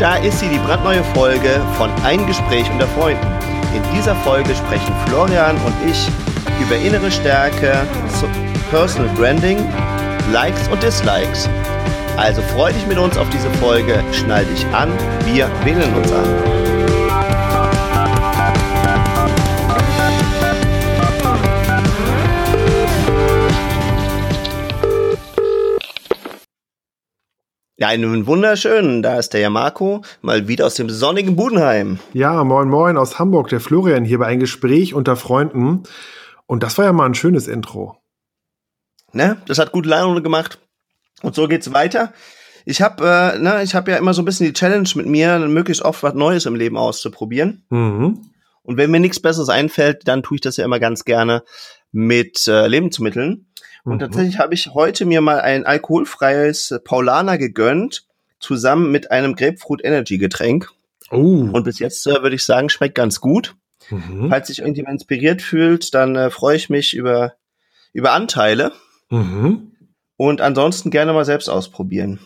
da ist sie, die brandneue Folge von Ein Gespräch unter Freunden. In dieser Folge sprechen Florian und ich über innere Stärke, Personal Branding, Likes und Dislikes. Also freu dich mit uns auf diese Folge, schnall dich an, wir wählen uns an. Ja, einen wunderschönen. Da ist der Marco, mal wieder aus dem sonnigen Budenheim. Ja, moin moin aus Hamburg, der Florian hier bei ein Gespräch unter Freunden. Und das war ja mal ein schönes Intro. Ne, das hat gute Laune gemacht. Und so geht's weiter. Ich habe äh, ne, ich habe ja immer so ein bisschen die Challenge mit mir, möglichst oft was Neues im Leben auszuprobieren. Mhm. Und wenn mir nichts Besseres einfällt, dann tue ich das ja immer ganz gerne mit äh, Lebensmitteln. Und mhm. tatsächlich habe ich heute mir mal ein alkoholfreies Paulaner gegönnt, zusammen mit einem Grapefruit Energy Getränk. Oh. Und bis jetzt äh, würde ich sagen, schmeckt ganz gut. Mhm. Falls sich irgendjemand inspiriert fühlt, dann äh, freue ich mich über, über Anteile. Mhm. Und ansonsten gerne mal selbst ausprobieren.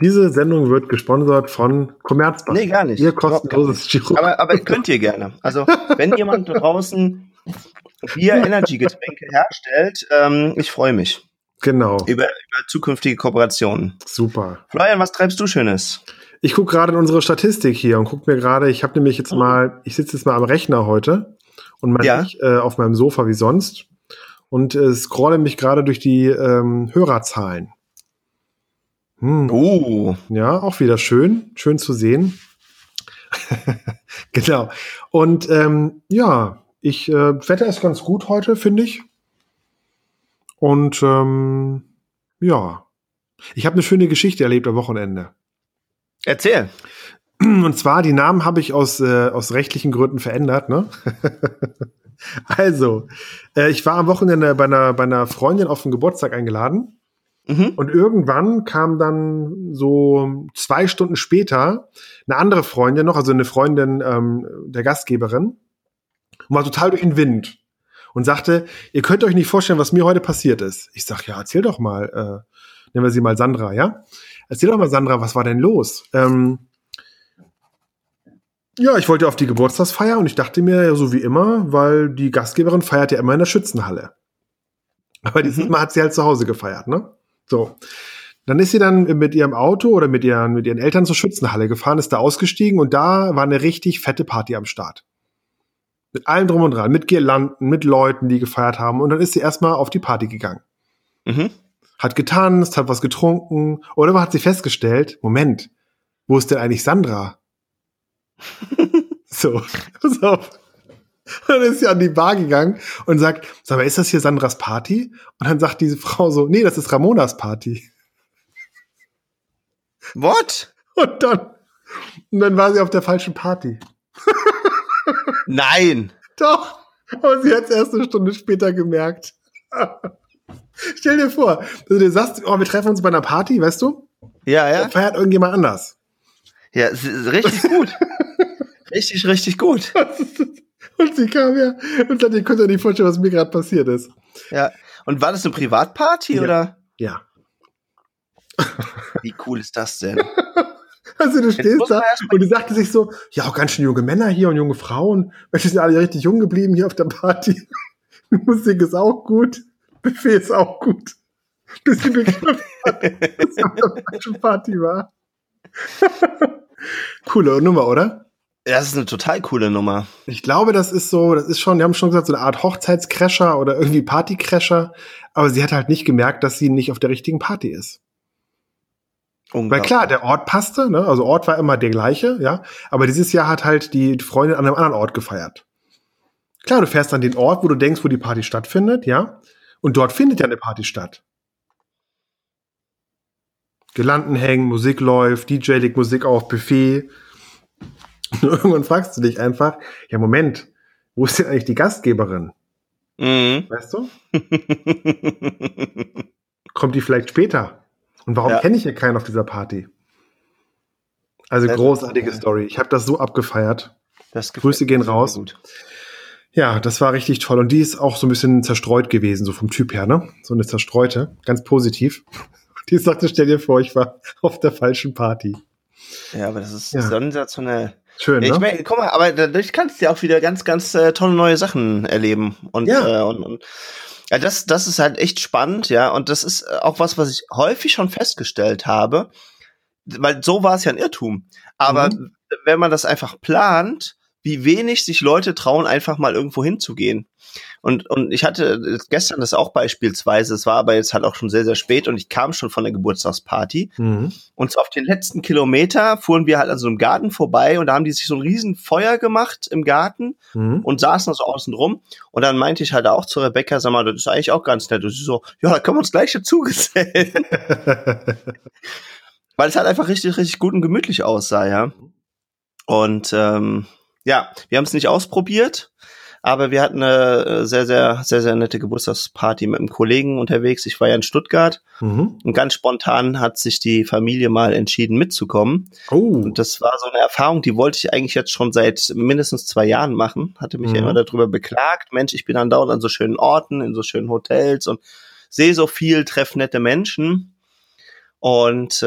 Diese Sendung wird gesponsert von Commerzbank. Nee, gar nicht. Ihr kostenloses Giro. Aber, aber könnt ihr gerne. Also, wenn jemand draußen Bier Energy Getränke herstellt, ähm, ich freue mich. Genau. Über, über zukünftige Kooperationen. Super. Florian, was treibst du Schönes? Ich gucke gerade in unsere Statistik hier und gucke mir gerade, ich habe nämlich jetzt mal, ich sitze jetzt mal am Rechner heute und mal ja. nicht äh, auf meinem Sofa wie sonst und äh, scrolle mich gerade durch die ähm, Hörerzahlen. Hm. Oh. Ja, auch wieder schön, schön zu sehen. genau. Und ähm, ja, ich, äh, Wetter ist ganz gut heute, finde ich. Und ähm, ja, ich habe eine schöne Geschichte erlebt am Wochenende. Erzähl. Und zwar, die Namen habe ich aus, äh, aus rechtlichen Gründen verändert. Ne? also, äh, ich war am Wochenende bei einer, bei einer Freundin auf den Geburtstag eingeladen. Mhm. Und irgendwann kam dann so zwei Stunden später eine andere Freundin noch, also eine Freundin ähm, der Gastgeberin, und war total durch den Wind und sagte, ihr könnt euch nicht vorstellen, was mir heute passiert ist. Ich sag, ja, erzähl doch mal, äh, nennen wir sie mal Sandra, ja? Erzähl doch mal, Sandra, was war denn los? Ähm, ja, ich wollte auf die Geburtstagsfeier und ich dachte mir, ja, so wie immer, weil die Gastgeberin feiert ja immer in der Schützenhalle. Aber dieses mhm. Mal hat sie halt zu Hause gefeiert, ne? So. Dann ist sie dann mit ihrem Auto oder mit ihren, mit ihren Eltern zur Schützenhalle gefahren, ist da ausgestiegen und da war eine richtig fette Party am Start. Mit allem drum und dran, mit Girlanden, mit Leuten, die gefeiert haben. Und dann ist sie erstmal auf die Party gegangen. Mhm. Hat getanzt, hat was getrunken. Oder hat sie festgestellt, Moment, wo ist denn eigentlich Sandra? so, pass auf. Und dann ist sie an die Bar gegangen und sagt, sag mal, ist das hier Sandras Party? Und dann sagt diese Frau so, nee, das ist Ramonas Party. What? Und dann, und dann war sie auf der falschen Party. Nein. Doch. Aber sie hat es erst eine Stunde später gemerkt. Stell dir vor, du dir sagst, oh, wir treffen uns bei einer Party, weißt du? Ja, ja. Dann feiert irgendjemand anders. Ja, richtig gut. richtig, richtig gut. Und sie kam ja und sagt, ihr könnt euch nicht vorstellen, was mir gerade passiert ist. Ja. Und war das eine Privatparty ja. oder? Ja. Wie cool ist das denn? Also du stehst da und die sagte sich so, ja, auch ganz schön junge Männer hier und junge Frauen. Welche sind alle richtig jung geblieben hier auf der Party. Musik ist auch gut, Buffet ist auch gut. Bis sie begriffen hat, dass es eine falsche Party war. Coole Nummer, oder? Ja, das ist eine total coole Nummer. Ich glaube, das ist so, das ist schon, wir haben schon gesagt, so eine Art Hochzeitscrasher oder irgendwie Partycrasher. Aber sie hat halt nicht gemerkt, dass sie nicht auf der richtigen Party ist. Weil klar, der Ort passte, ne? also Ort war immer der gleiche, ja. Aber dieses Jahr hat halt die Freundin an einem anderen Ort gefeiert. Klar, du fährst an den Ort, wo du denkst, wo die Party stattfindet, ja. Und dort findet ja eine Party statt. Gelanden hängen, Musik läuft, DJ legt Musik auf, Buffet. Und irgendwann fragst du dich einfach, ja Moment, wo ist denn eigentlich die Gastgeberin? Mhm. Weißt du? Kommt die vielleicht später? Und warum ja. kenne ich hier keinen auf dieser Party? Also das großartige Story. Ich habe das so abgefeiert. Das Grüße gehen raus. Gut. Ja, das war richtig toll. Und die ist auch so ein bisschen zerstreut gewesen, so vom Typ her, ne? So eine zerstreute, ganz positiv. Die sagte, stell dir vor, ich war auf der falschen Party. Ja, aber das ist ja. sensationell. Schön, ich ne? Mein, guck mal, aber dadurch kannst du ja auch wieder ganz, ganz äh, tolle neue Sachen erleben. Und, ja. Äh, und, und ja, das, das ist halt echt spannend, ja. Und das ist auch was, was ich häufig schon festgestellt habe. Weil so war es ja ein Irrtum. Aber mhm. wenn man das einfach plant, wie wenig sich Leute trauen, einfach mal irgendwo hinzugehen. Und, und ich hatte gestern das auch beispielsweise, es war aber jetzt halt auch schon sehr, sehr spät und ich kam schon von der Geburtstagsparty. Mhm. Und auf den letzten Kilometer fuhren wir halt an so einem Garten vorbei und da haben die sich so ein riesen Feuer gemacht im Garten mhm. und saßen so außen rum. Und dann meinte ich halt auch zu Rebecca, sag mal, das ist eigentlich auch ganz nett. Und sie so, ja, da können wir uns gleich dazu gesellen. Weil es halt einfach richtig, richtig gut und gemütlich aussah, ja. Und ähm, ja, wir haben es nicht ausprobiert, aber wir hatten eine äh, sehr, sehr, sehr, sehr nette Geburtstagsparty mit einem Kollegen unterwegs. Ich war ja in Stuttgart mhm. und ganz spontan hat sich die Familie mal entschieden mitzukommen. Oh. Und das war so eine Erfahrung, die wollte ich eigentlich jetzt schon seit mindestens zwei Jahren machen. Hatte mich mhm. ja immer darüber beklagt. Mensch, ich bin dann dauernd an so schönen Orten, in so schönen Hotels und sehe so viel, treffe nette Menschen. Und äh,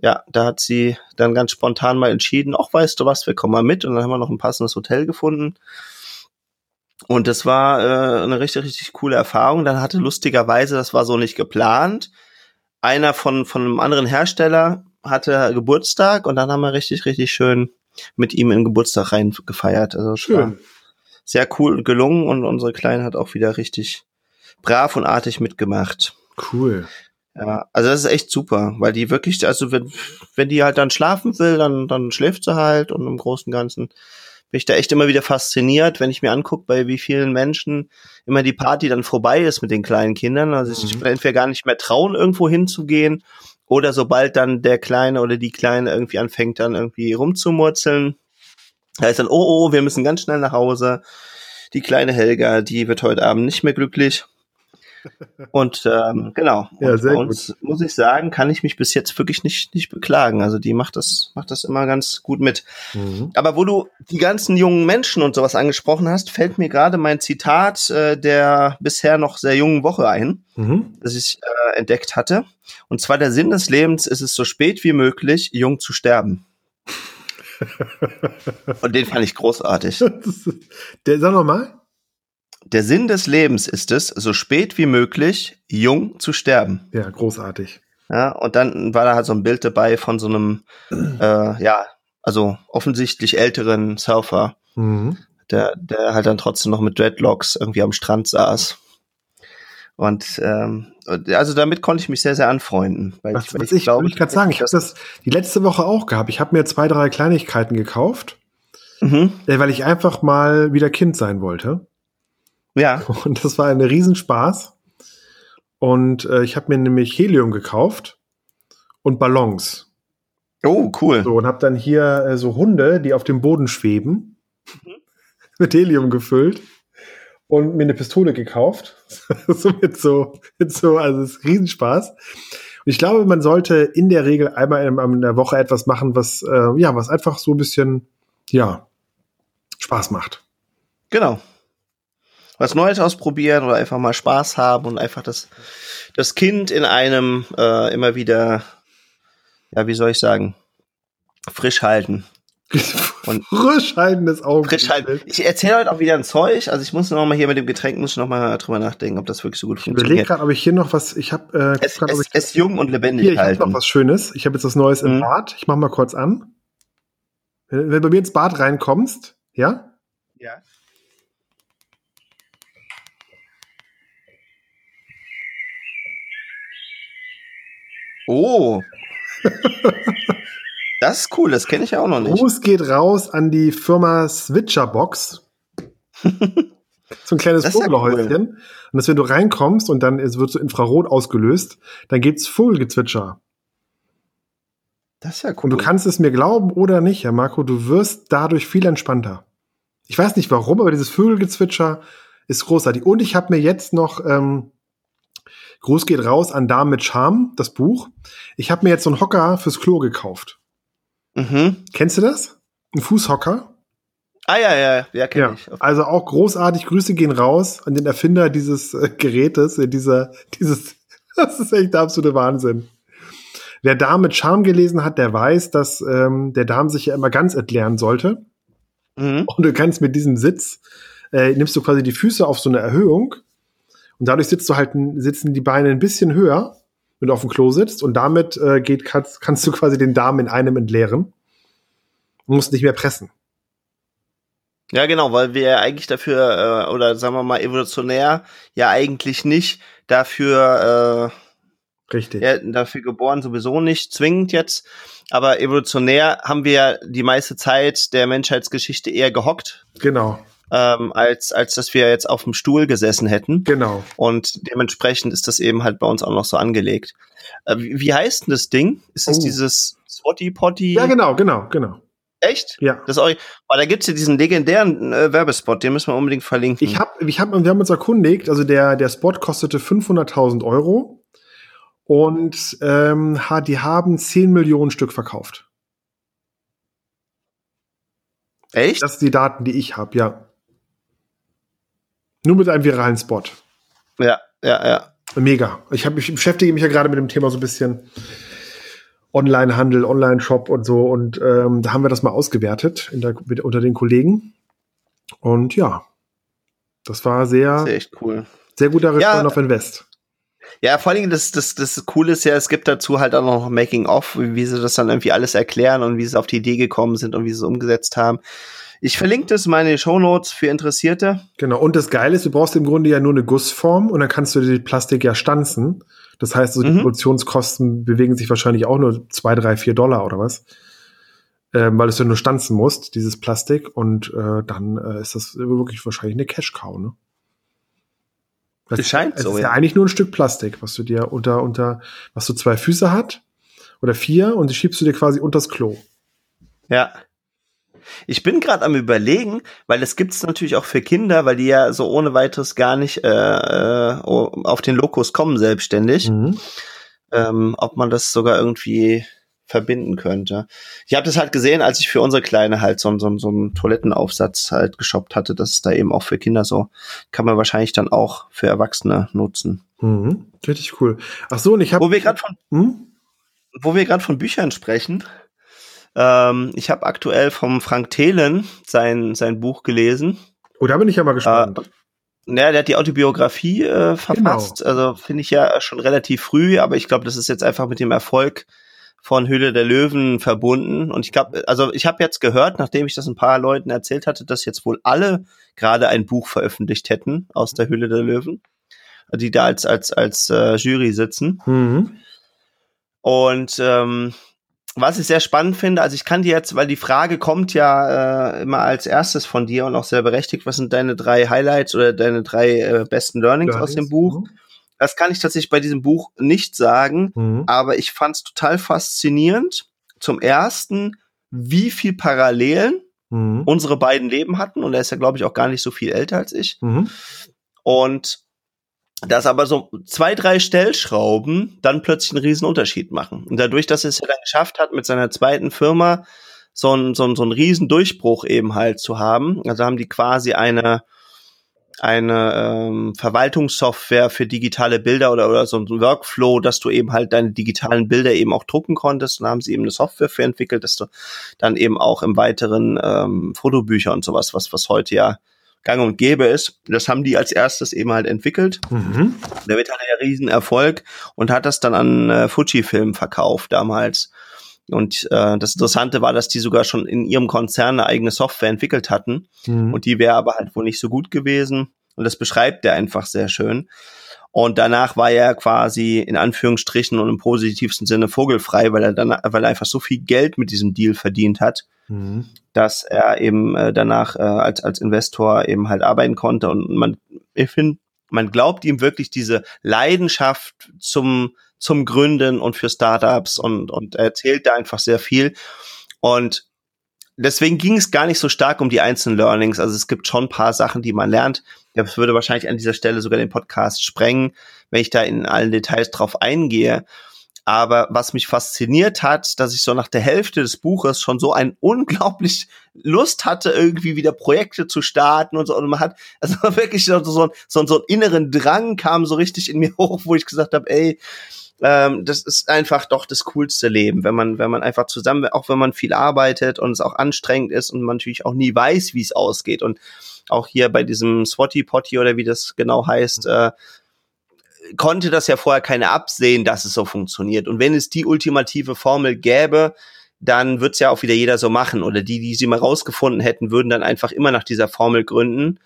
ja, da hat sie dann ganz spontan mal entschieden, ach, weißt du was, wir kommen mal mit. Und dann haben wir noch ein passendes Hotel gefunden. Und das war äh, eine richtig, richtig coole Erfahrung. Dann hatte lustigerweise, das war so nicht geplant, einer von, von einem anderen Hersteller hatte Geburtstag und dann haben wir richtig, richtig schön mit ihm in Geburtstag rein gefeiert. Also schön. Sehr cool gelungen und unsere Kleine hat auch wieder richtig brav und artig mitgemacht. Cool. Ja, also das ist echt super, weil die wirklich, also wenn, wenn die halt dann schlafen will, dann, dann schläft sie halt und im Großen und Ganzen bin ich da echt immer wieder fasziniert, wenn ich mir angucke, bei wie vielen Menschen immer die Party dann vorbei ist mit den kleinen Kindern. Also mhm. ich entweder gar nicht mehr trauen, irgendwo hinzugehen oder sobald dann der Kleine oder die Kleine irgendwie anfängt, dann irgendwie rumzumurzeln, heißt dann, oh, oh, wir müssen ganz schnell nach Hause. Die kleine Helga, die wird heute Abend nicht mehr glücklich. Und ähm, genau. Ja, sehr und uns, gut. muss ich sagen, kann ich mich bis jetzt wirklich nicht, nicht beklagen. Also die macht das, macht das immer ganz gut mit. Mhm. Aber wo du die ganzen jungen Menschen und sowas angesprochen hast, fällt mir gerade mein Zitat äh, der bisher noch sehr jungen Woche ein, mhm. das ich äh, entdeckt hatte. Und zwar der Sinn des Lebens ist es so spät wie möglich, jung zu sterben. und den fand ich großartig. der, sag nochmal. Der Sinn des Lebens ist es, so spät wie möglich jung zu sterben. Ja, großartig. Ja, und dann war da halt so ein Bild dabei von so einem, äh, ja, also offensichtlich älteren Surfer, mhm. der, der halt dann trotzdem noch mit Dreadlocks irgendwie am Strand saß. Und ähm, also damit konnte ich mich sehr, sehr anfreunden. Weil was, ich, weil ich, ich glaube, ich kann sagen, ich habe das die letzte Woche auch gehabt. Ich habe mir zwei, drei Kleinigkeiten gekauft, mhm. Äh, weil ich einfach mal wieder Kind sein wollte. Ja. Und das war ein Riesenspaß. Und äh, ich habe mir nämlich Helium gekauft und Ballons. Oh, cool. So, und habe dann hier äh, so Hunde, die auf dem Boden schweben, mhm. mit Helium gefüllt und mir eine Pistole gekauft. so mit so, mit so, also es ist Riesenspaß. Und ich glaube, man sollte in der Regel einmal in, in der Woche etwas machen, was, äh, ja, was einfach so ein bisschen, ja, Spaß macht. Genau was Neues ausprobieren oder einfach mal Spaß haben und einfach das, das Kind in einem äh, immer wieder, ja, wie soll ich sagen, frisch halten. Und frisch halten des Augen. Frisch halten. Ich erzähle heute auch wieder ein Zeug. Also ich muss noch mal hier mit dem Getränk muss ich noch mal drüber nachdenken, ob das wirklich so gut ich funktioniert. Ich überlege gerade, ob ich hier noch was. Ich habe äh, es, grad, es, es jung und lebendig hier, ich halten. Ich noch was Schönes. Ich habe jetzt was Neues mhm. im Bad. Ich mach mal kurz an. Wenn, wenn du bei mir ins Bad reinkommst, ja? Ja. Oh. das ist cool, das kenne ich ja auch noch nicht. Gruß geht raus an die Firma Switcherbox. so ein kleines Vogelhäuschen. Ja cool. Und dass wenn du reinkommst und dann es wird so Infrarot ausgelöst, dann gibt's Vogelgezwitscher. Das ist ja cool. Und du kannst es mir glauben oder nicht, Herr Marco, du wirst dadurch viel entspannter. Ich weiß nicht warum, aber dieses Vögelgezwitscher ist großartig. Und ich habe mir jetzt noch ähm, Gruß geht raus an Damen mit Charme, das Buch. Ich habe mir jetzt so einen Hocker fürs Klo gekauft. Mhm. Kennst du das? Ein Fußhocker? Ah ja, ja, ja, kenn ja. ich. Also auch großartig. Grüße gehen raus an den Erfinder dieses äh, Gerätes, äh, dieser, dieses, das ist echt der absolute Wahnsinn. Wer Darm mit Charme gelesen hat, der weiß, dass ähm, der Darm sich ja immer ganz entleeren sollte. Mhm. Und du kannst mit diesem Sitz, äh, nimmst du quasi die Füße auf so eine Erhöhung und dadurch sitzt du halt, sitzen die Beine ein bisschen höher, wenn du auf dem Klo sitzt und damit äh, geht, kannst, kannst du quasi den Darm in einem entleeren und musst nicht mehr pressen. Ja, genau, weil wir ja eigentlich dafür, äh, oder sagen wir mal evolutionär, ja eigentlich nicht dafür, äh, Richtig. Ja, dafür geboren, sowieso nicht zwingend jetzt. Aber evolutionär haben wir ja die meiste Zeit der Menschheitsgeschichte eher gehockt. Genau. Ähm, als, als dass wir jetzt auf dem Stuhl gesessen hätten. Genau. Und dementsprechend ist das eben halt bei uns auch noch so angelegt. Äh, wie, wie heißt denn das Ding? Ist es oh. dieses Swatty Potty? Ja, genau, genau, genau. Echt? Ja. Das oh, da gibt's ja diesen legendären äh, Werbespot, den müssen wir unbedingt verlinken. Ich hab, ich hab, wir haben uns erkundigt, also der, der Spot kostete 500.000 Euro und ähm, die haben 10 Millionen Stück verkauft. Echt? Das sind die Daten, die ich habe, ja. Nur mit einem viralen Spot. Ja, ja, ja. Mega. Ich, hab, ich beschäftige mich ja gerade mit dem Thema so ein bisschen. Online-Handel, Online-Shop und so. Und ähm, da haben wir das mal ausgewertet der, mit, unter den Kollegen. Und ja, das war sehr, sehr echt cool. Sehr guter Return ja, auf Invest. Ja, vor allem das, das, das Coole ist ja, es gibt dazu halt auch noch Making-of, wie sie das dann irgendwie alles erklären und wie sie auf die Idee gekommen sind und wie sie es umgesetzt haben. Ich verlinke das meine Show Notes für Interessierte. Genau. Und das Geile ist, du brauchst im Grunde ja nur eine Gussform und dann kannst du die Plastik ja stanzen. Das heißt, also die mhm. Produktionskosten bewegen sich wahrscheinlich auch nur zwei, drei, vier Dollar oder was. Ähm, weil es ja nur stanzen musst, dieses Plastik. Und äh, dann äh, ist das wirklich wahrscheinlich eine Cash-Cow, ne? Das es scheint es so. ist ja. ja eigentlich nur ein Stück Plastik, was du dir unter, unter, was du zwei Füße hat oder vier und die schiebst du dir quasi unters Klo. Ja. Ich bin gerade am überlegen, weil das gibt's natürlich auch für Kinder, weil die ja so ohne weiteres gar nicht äh, äh, auf den Lokus kommen selbstständig. Mhm. Ähm, ob man das sogar irgendwie verbinden könnte. Ich habe das halt gesehen, als ich für unsere Kleine halt so, so, so einen Toilettenaufsatz halt geshoppt hatte, dass es da eben auch für Kinder so, kann man wahrscheinlich dann auch für Erwachsene nutzen. Mhm. Richtig cool. Ach so, und ich habe... Wo wir gerade von... Hm? Wo wir gerade von Büchern sprechen, ähm, ich habe aktuell vom Frank Thelen sein, sein Buch gelesen. Oh, da bin ich ja mal gespannt. Äh, ja, der hat die Autobiografie äh, verfasst. Genau. Also finde ich ja schon relativ früh, aber ich glaube, das ist jetzt einfach mit dem Erfolg von Höhle der Löwen verbunden. Und ich glaube, also ich habe jetzt gehört, nachdem ich das ein paar Leuten erzählt hatte, dass jetzt wohl alle gerade ein Buch veröffentlicht hätten aus der Höhle der Löwen, die da als als als äh, Jury sitzen. Mhm. Und ähm, was ich sehr spannend finde, also ich kann dir jetzt, weil die Frage kommt ja äh, immer als erstes von dir und auch sehr berechtigt, was sind deine drei Highlights oder deine drei äh, besten Learnings, Learnings aus dem Buch? Mhm. Das kann ich tatsächlich bei diesem Buch nicht sagen, mhm. aber ich fand es total faszinierend. Zum ersten, wie viel Parallelen mhm. unsere beiden Leben hatten und er ist ja, glaube ich, auch gar nicht so viel älter als ich. Mhm. Und dass aber so zwei, drei Stellschrauben dann plötzlich einen riesen Unterschied machen. Und dadurch, dass es ja dann geschafft hat, mit seiner zweiten Firma so einen, so einen, so einen riesen Durchbruch eben halt zu haben, also haben die quasi eine, eine ähm, Verwaltungssoftware für digitale Bilder oder, oder so ein Workflow, dass du eben halt deine digitalen Bilder eben auch drucken konntest. Und haben sie eben eine Software für entwickelt, dass du dann eben auch im weiteren ähm, Fotobücher und sowas, was, was heute ja gang und gäbe ist. Das haben die als erstes eben halt entwickelt. Mhm. Damit hatte er riesen Erfolg und hat das dann an äh, Fujifilm verkauft damals. Und äh, das Interessante war, dass die sogar schon in ihrem Konzern eine eigene Software entwickelt hatten. Mhm. Und die wäre aber halt wohl nicht so gut gewesen. Und das beschreibt er einfach sehr schön. Und danach war er quasi in Anführungsstrichen und im positivsten Sinne vogelfrei, weil er dann, weil er einfach so viel Geld mit diesem Deal verdient hat, mhm. dass er eben äh, danach äh, als, als Investor eben halt arbeiten konnte. Und man, ich finde, man glaubt ihm wirklich diese Leidenschaft zum, zum Gründen und für Startups und, und er erzählt da einfach sehr viel. Und deswegen ging es gar nicht so stark um die einzelnen Learnings. Also es gibt schon ein paar Sachen, die man lernt. Das würde wahrscheinlich an dieser Stelle sogar den Podcast sprengen, wenn ich da in allen Details drauf eingehe. Aber was mich fasziniert hat, dass ich so nach der Hälfte des Buches schon so ein unglaublich Lust hatte, irgendwie wieder Projekte zu starten und so. Und man hat also wirklich so, so, so, so einen inneren Drang kam so richtig in mir hoch, wo ich gesagt habe, ey, ähm, das ist einfach doch das coolste Leben, wenn man, wenn man einfach zusammen, auch wenn man viel arbeitet und es auch anstrengend ist und man natürlich auch nie weiß, wie es ausgeht. Und auch hier bei diesem Swatty Potty oder wie das genau heißt, äh, konnte das ja vorher keiner absehen, dass es so funktioniert. Und wenn es die ultimative Formel gäbe, dann wird's ja auch wieder jeder so machen. Oder die, die sie mal rausgefunden hätten, würden dann einfach immer nach dieser Formel gründen.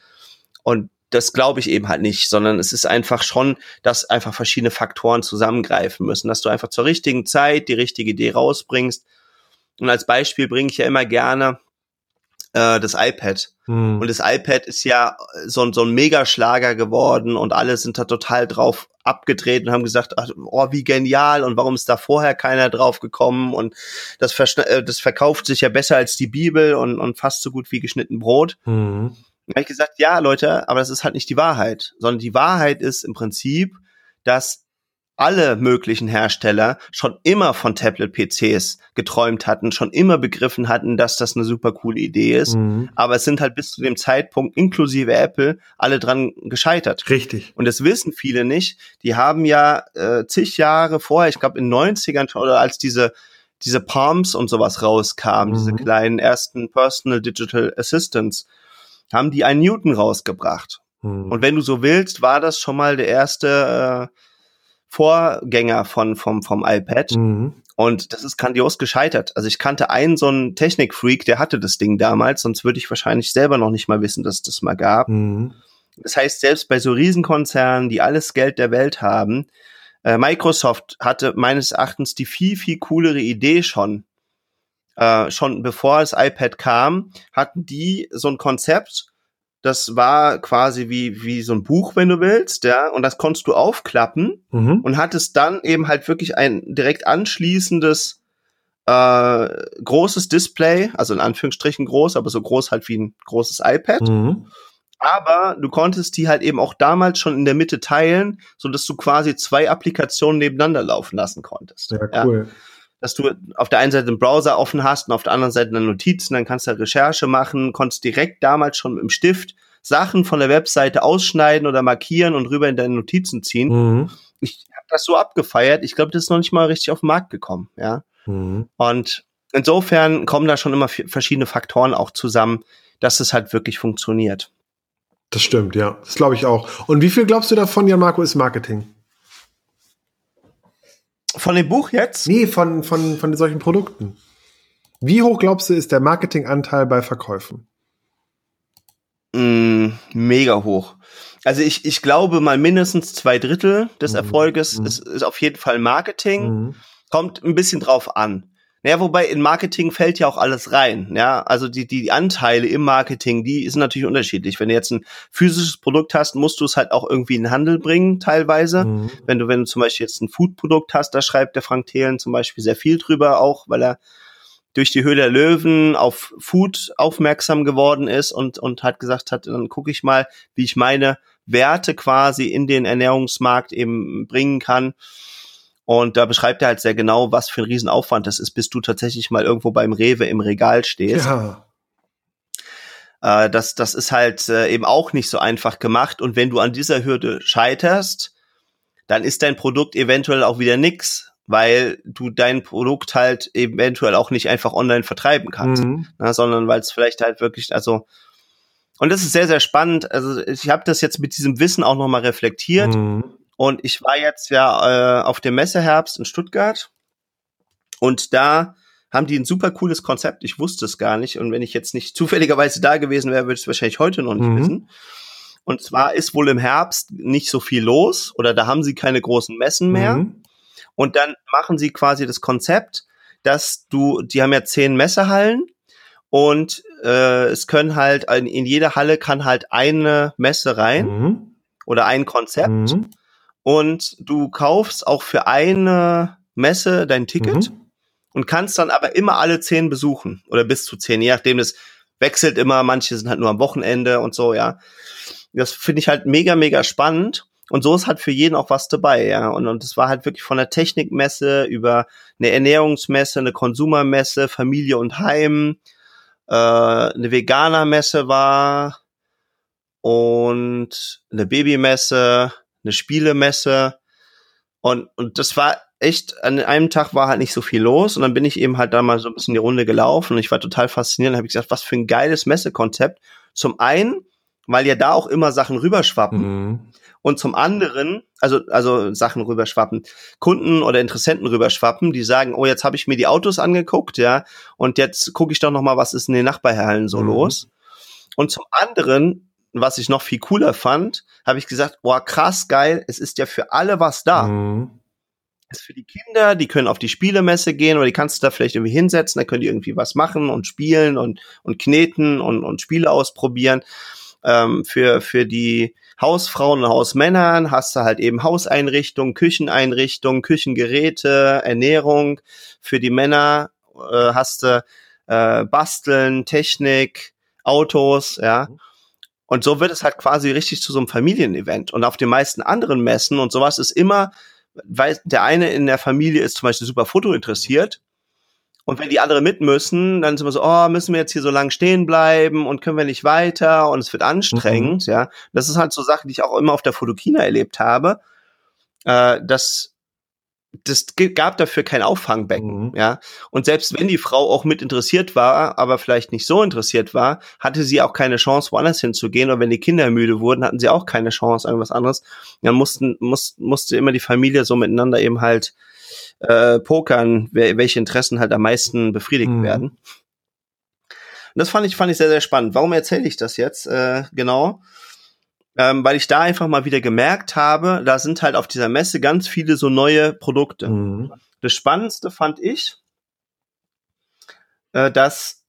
Und das glaube ich eben halt nicht, sondern es ist einfach schon, dass einfach verschiedene Faktoren zusammengreifen müssen, dass du einfach zur richtigen Zeit die richtige Idee rausbringst. Und als Beispiel bringe ich ja immer gerne äh, das iPad. Hm. Und das iPad ist ja so, so ein Megaschlager geworden und alle sind da total drauf abgedreht und haben gesagt, ach, oh, wie genial und warum ist da vorher keiner drauf gekommen und das, äh, das verkauft sich ja besser als die Bibel und, und fast so gut wie geschnitten Brot. Mhm. Da habe ich gesagt, ja, Leute, aber das ist halt nicht die Wahrheit, sondern die Wahrheit ist im Prinzip, dass alle möglichen Hersteller schon immer von Tablet-PCs geträumt hatten, schon immer begriffen hatten, dass das eine super coole Idee ist. Mhm. Aber es sind halt bis zu dem Zeitpunkt inklusive Apple alle dran gescheitert. Richtig. Und das wissen viele nicht. Die haben ja äh, zig Jahre vorher, ich glaube in 90ern oder als diese diese Palms und sowas rauskamen, mhm. diese kleinen ersten Personal Digital Assistants, haben die einen Newton rausgebracht. Mhm. Und wenn du so willst, war das schon mal der erste äh, Vorgänger von, vom, vom iPad. Mhm. Und das ist grandios gescheitert. Also ich kannte einen so einen Technikfreak, der hatte das Ding damals, sonst würde ich wahrscheinlich selber noch nicht mal wissen, dass es das mal gab. Mhm. Das heißt, selbst bei so Riesenkonzernen, die alles Geld der Welt haben, äh, Microsoft hatte meines Erachtens die viel, viel coolere Idee schon. Äh, schon bevor das iPad kam, hatten die so ein Konzept, das war quasi wie, wie so ein Buch, wenn du willst, ja, und das konntest du aufklappen mhm. und hattest dann eben halt wirklich ein direkt anschließendes äh, großes Display, also in Anführungsstrichen groß, aber so groß halt wie ein großes iPad. Mhm. Aber du konntest die halt eben auch damals schon in der Mitte teilen, so dass du quasi zwei Applikationen nebeneinander laufen lassen konntest. Ja, cool. Ja? Dass du auf der einen Seite einen Browser offen hast und auf der anderen Seite eine Notizen, dann kannst du Recherche machen, konntest direkt damals schon im Stift Sachen von der Webseite ausschneiden oder markieren und rüber in deine Notizen ziehen. Mhm. Ich habe das so abgefeiert. Ich glaube, das ist noch nicht mal richtig auf den Markt gekommen, ja. Mhm. Und insofern kommen da schon immer verschiedene Faktoren auch zusammen, dass es halt wirklich funktioniert. Das stimmt, ja. Das glaube ich auch. Und wie viel glaubst du davon, Jan Marco, ist Marketing? Von dem Buch jetzt? Nee, von, von, von solchen Produkten. Wie hoch glaubst du, ist der Marketinganteil bei Verkäufen? Mm, mega hoch. Also ich, ich glaube mal mindestens zwei Drittel des mhm. Erfolges mhm. ist, ist auf jeden Fall Marketing. Mhm. Kommt ein bisschen drauf an. Naja, wobei in Marketing fällt ja auch alles rein. Ja, also die, die Anteile im Marketing, die sind natürlich unterschiedlich. Wenn du jetzt ein physisches Produkt hast, musst du es halt auch irgendwie in den Handel bringen, teilweise. Mhm. Wenn du, wenn du zum Beispiel jetzt ein Food-Produkt hast, da schreibt der Frank Thelen zum Beispiel sehr viel drüber auch, weil er durch die Höhle der Löwen auf Food aufmerksam geworden ist und, und hat gesagt hat, dann gucke ich mal, wie ich meine Werte quasi in den Ernährungsmarkt eben bringen kann. Und da beschreibt er halt sehr genau, was für ein Riesenaufwand das ist, bis du tatsächlich mal irgendwo beim Rewe im Regal stehst. Ja. Äh, das, das ist halt äh, eben auch nicht so einfach gemacht. Und wenn du an dieser Hürde scheiterst, dann ist dein Produkt eventuell auch wieder nix, weil du dein Produkt halt eventuell auch nicht einfach online vertreiben kannst, mhm. na, sondern weil es vielleicht halt wirklich, also und das ist sehr, sehr spannend. Also ich habe das jetzt mit diesem Wissen auch nochmal reflektiert. Mhm. Und ich war jetzt ja äh, auf dem Messeherbst in Stuttgart und da haben die ein super cooles Konzept. Ich wusste es gar nicht. Und wenn ich jetzt nicht zufälligerweise da gewesen wäre, würde ich es wahrscheinlich heute noch nicht mhm. wissen. Und zwar ist wohl im Herbst nicht so viel los oder da haben sie keine großen Messen mehr. Mhm. Und dann machen sie quasi das Konzept, dass du, die haben ja zehn Messehallen und äh, es können halt, in, in jede Halle kann halt eine Messe rein mhm. oder ein Konzept. Mhm und du kaufst auch für eine Messe dein Ticket mhm. und kannst dann aber immer alle zehn besuchen oder bis zu zehn, je nachdem, das wechselt immer, manche sind halt nur am Wochenende und so, ja. Das finde ich halt mega, mega spannend. Und so ist halt für jeden auch was dabei, ja. Und, und das war halt wirklich von der Technikmesse über eine Ernährungsmesse, eine Konsumermesse, Familie und Heim, äh, eine Veganermesse war und eine Babymesse, eine Spielemesse. Und, und das war echt, an einem Tag war halt nicht so viel los und dann bin ich eben halt da mal so ein bisschen die Runde gelaufen und ich war total fasziniert und habe gesagt, was für ein geiles Messekonzept. Zum einen, weil ja da auch immer Sachen rüberschwappen. Mhm. Und zum anderen, also, also Sachen rüberschwappen, Kunden oder Interessenten rüberschwappen, die sagen, oh, jetzt habe ich mir die Autos angeguckt, ja, und jetzt gucke ich doch noch mal, was ist in den Nachbarhallen so mhm. los. Und zum anderen, was ich noch viel cooler fand, habe ich gesagt, boah, krass geil, es ist ja für alle was da. Mhm ist für die Kinder, die können auf die Spielemesse gehen oder die kannst du da vielleicht irgendwie hinsetzen, da können die irgendwie was machen und spielen und, und kneten und, und Spiele ausprobieren. Ähm, für, für die Hausfrauen und Hausmännern hast du halt eben Hauseinrichtungen, Kücheneinrichtungen, Küchengeräte, Ernährung. Für die Männer äh, hast du äh, Basteln, Technik, Autos, ja. Mhm. Und so wird es halt quasi richtig zu so einem Familienevent. Und auf den meisten anderen Messen und sowas ist immer weil der eine in der Familie ist zum Beispiel super Foto interessiert. Und wenn die anderen mit müssen, dann sind wir so, oh, müssen wir jetzt hier so lang stehen bleiben und können wir nicht weiter und es wird anstrengend, mhm. ja. Das ist halt so Sachen, die ich auch immer auf der Fotokina erlebt habe, äh, dass das gab dafür kein Auffangbecken, mhm. ja. Und selbst wenn die Frau auch mit interessiert war, aber vielleicht nicht so interessiert war, hatte sie auch keine Chance, woanders hinzugehen. Und wenn die Kinder müde wurden, hatten sie auch keine Chance, irgendwas anderes. Dann mussten, muss, musste immer die Familie so miteinander eben halt äh, pokern, welche Interessen halt am meisten befriedigt mhm. werden. Und das fand ich, fand ich sehr, sehr spannend. Warum erzähle ich das jetzt äh, genau? Ähm, weil ich da einfach mal wieder gemerkt habe, da sind halt auf dieser Messe ganz viele so neue Produkte. Mhm. Das Spannendste fand ich, äh, dass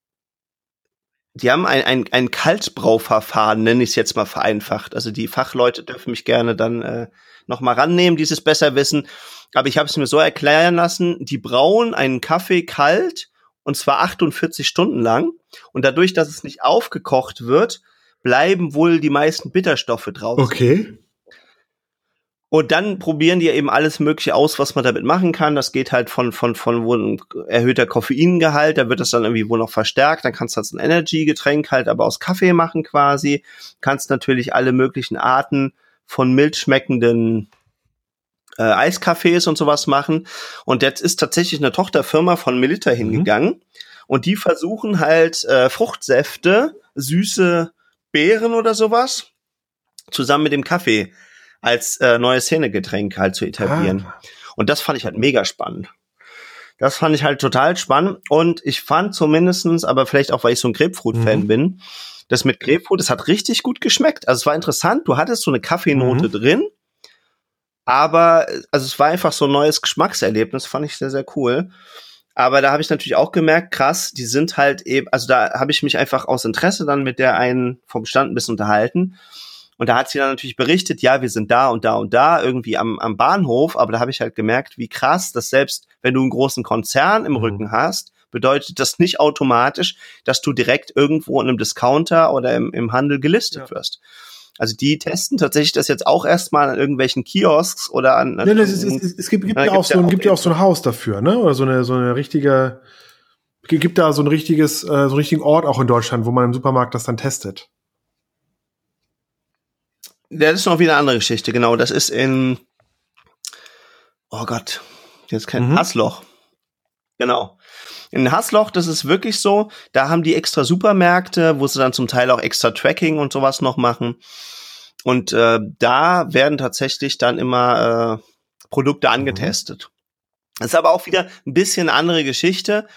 die haben ein, ein, ein Kaltbrauverfahren, nenne ich es jetzt mal vereinfacht. Also die Fachleute dürfen mich gerne dann äh, noch mal rannehmen, dieses besser wissen. Aber ich habe es mir so erklären lassen, die brauen einen Kaffee kalt und zwar 48 Stunden lang. Und dadurch, dass es nicht aufgekocht wird, bleiben wohl die meisten Bitterstoffe drauf. Okay. Und dann probieren die eben alles Mögliche aus, was man damit machen kann. Das geht halt von, von, von erhöhter Koffeingehalt, da wird das dann irgendwie wohl noch verstärkt. Dann kannst du halt ein Energy-Getränk halt aber aus Kaffee machen quasi. Kannst natürlich alle möglichen Arten von mild schmeckenden äh, Eiskaffees und sowas machen. Und jetzt ist tatsächlich eine Tochterfirma von Melita mhm. hingegangen. Und die versuchen halt äh, Fruchtsäfte, süße Beeren oder sowas zusammen mit dem Kaffee als äh, neues Szenegetränk halt zu etablieren. Ah. Und das fand ich halt mega spannend. Das fand ich halt total spannend und ich fand zumindestens, aber vielleicht auch, weil ich so ein Grapefruit-Fan mhm. bin, das mit Grapefruit, das hat richtig gut geschmeckt. Also es war interessant, du hattest so eine Kaffeenote mhm. drin, aber also es war einfach so ein neues Geschmackserlebnis, fand ich sehr, sehr cool. Aber da habe ich natürlich auch gemerkt, krass, die sind halt eben, also da habe ich mich einfach aus Interesse dann mit der einen vom Stand ein bisschen unterhalten. Und da hat sie dann natürlich berichtet, ja, wir sind da und da und da, irgendwie am, am Bahnhof, aber da habe ich halt gemerkt, wie krass, dass selbst wenn du einen großen Konzern im mhm. Rücken hast, bedeutet das nicht automatisch, dass du direkt irgendwo in einem Discounter oder im, im Handel gelistet ja. wirst. Also die testen tatsächlich das jetzt auch erstmal an irgendwelchen Kiosks oder an. an ja, es, es, es, gibt, gibt ja, auch so, gibt ja auch so ein Haus dafür, ne? Oder so eine so eine richtige. Gibt da so ein richtiges, äh, so einen richtigen Ort auch in Deutschland, wo man im Supermarkt das dann testet? Das ist noch wieder eine andere Geschichte, genau. Das ist in. Oh Gott, jetzt kein mhm. Hassloch. Genau. In Hassloch, das ist wirklich so, da haben die extra Supermärkte, wo sie dann zum Teil auch extra Tracking und sowas noch machen. Und äh, da werden tatsächlich dann immer äh, Produkte angetestet. Mhm. Das ist aber auch wieder ein bisschen eine andere Geschichte,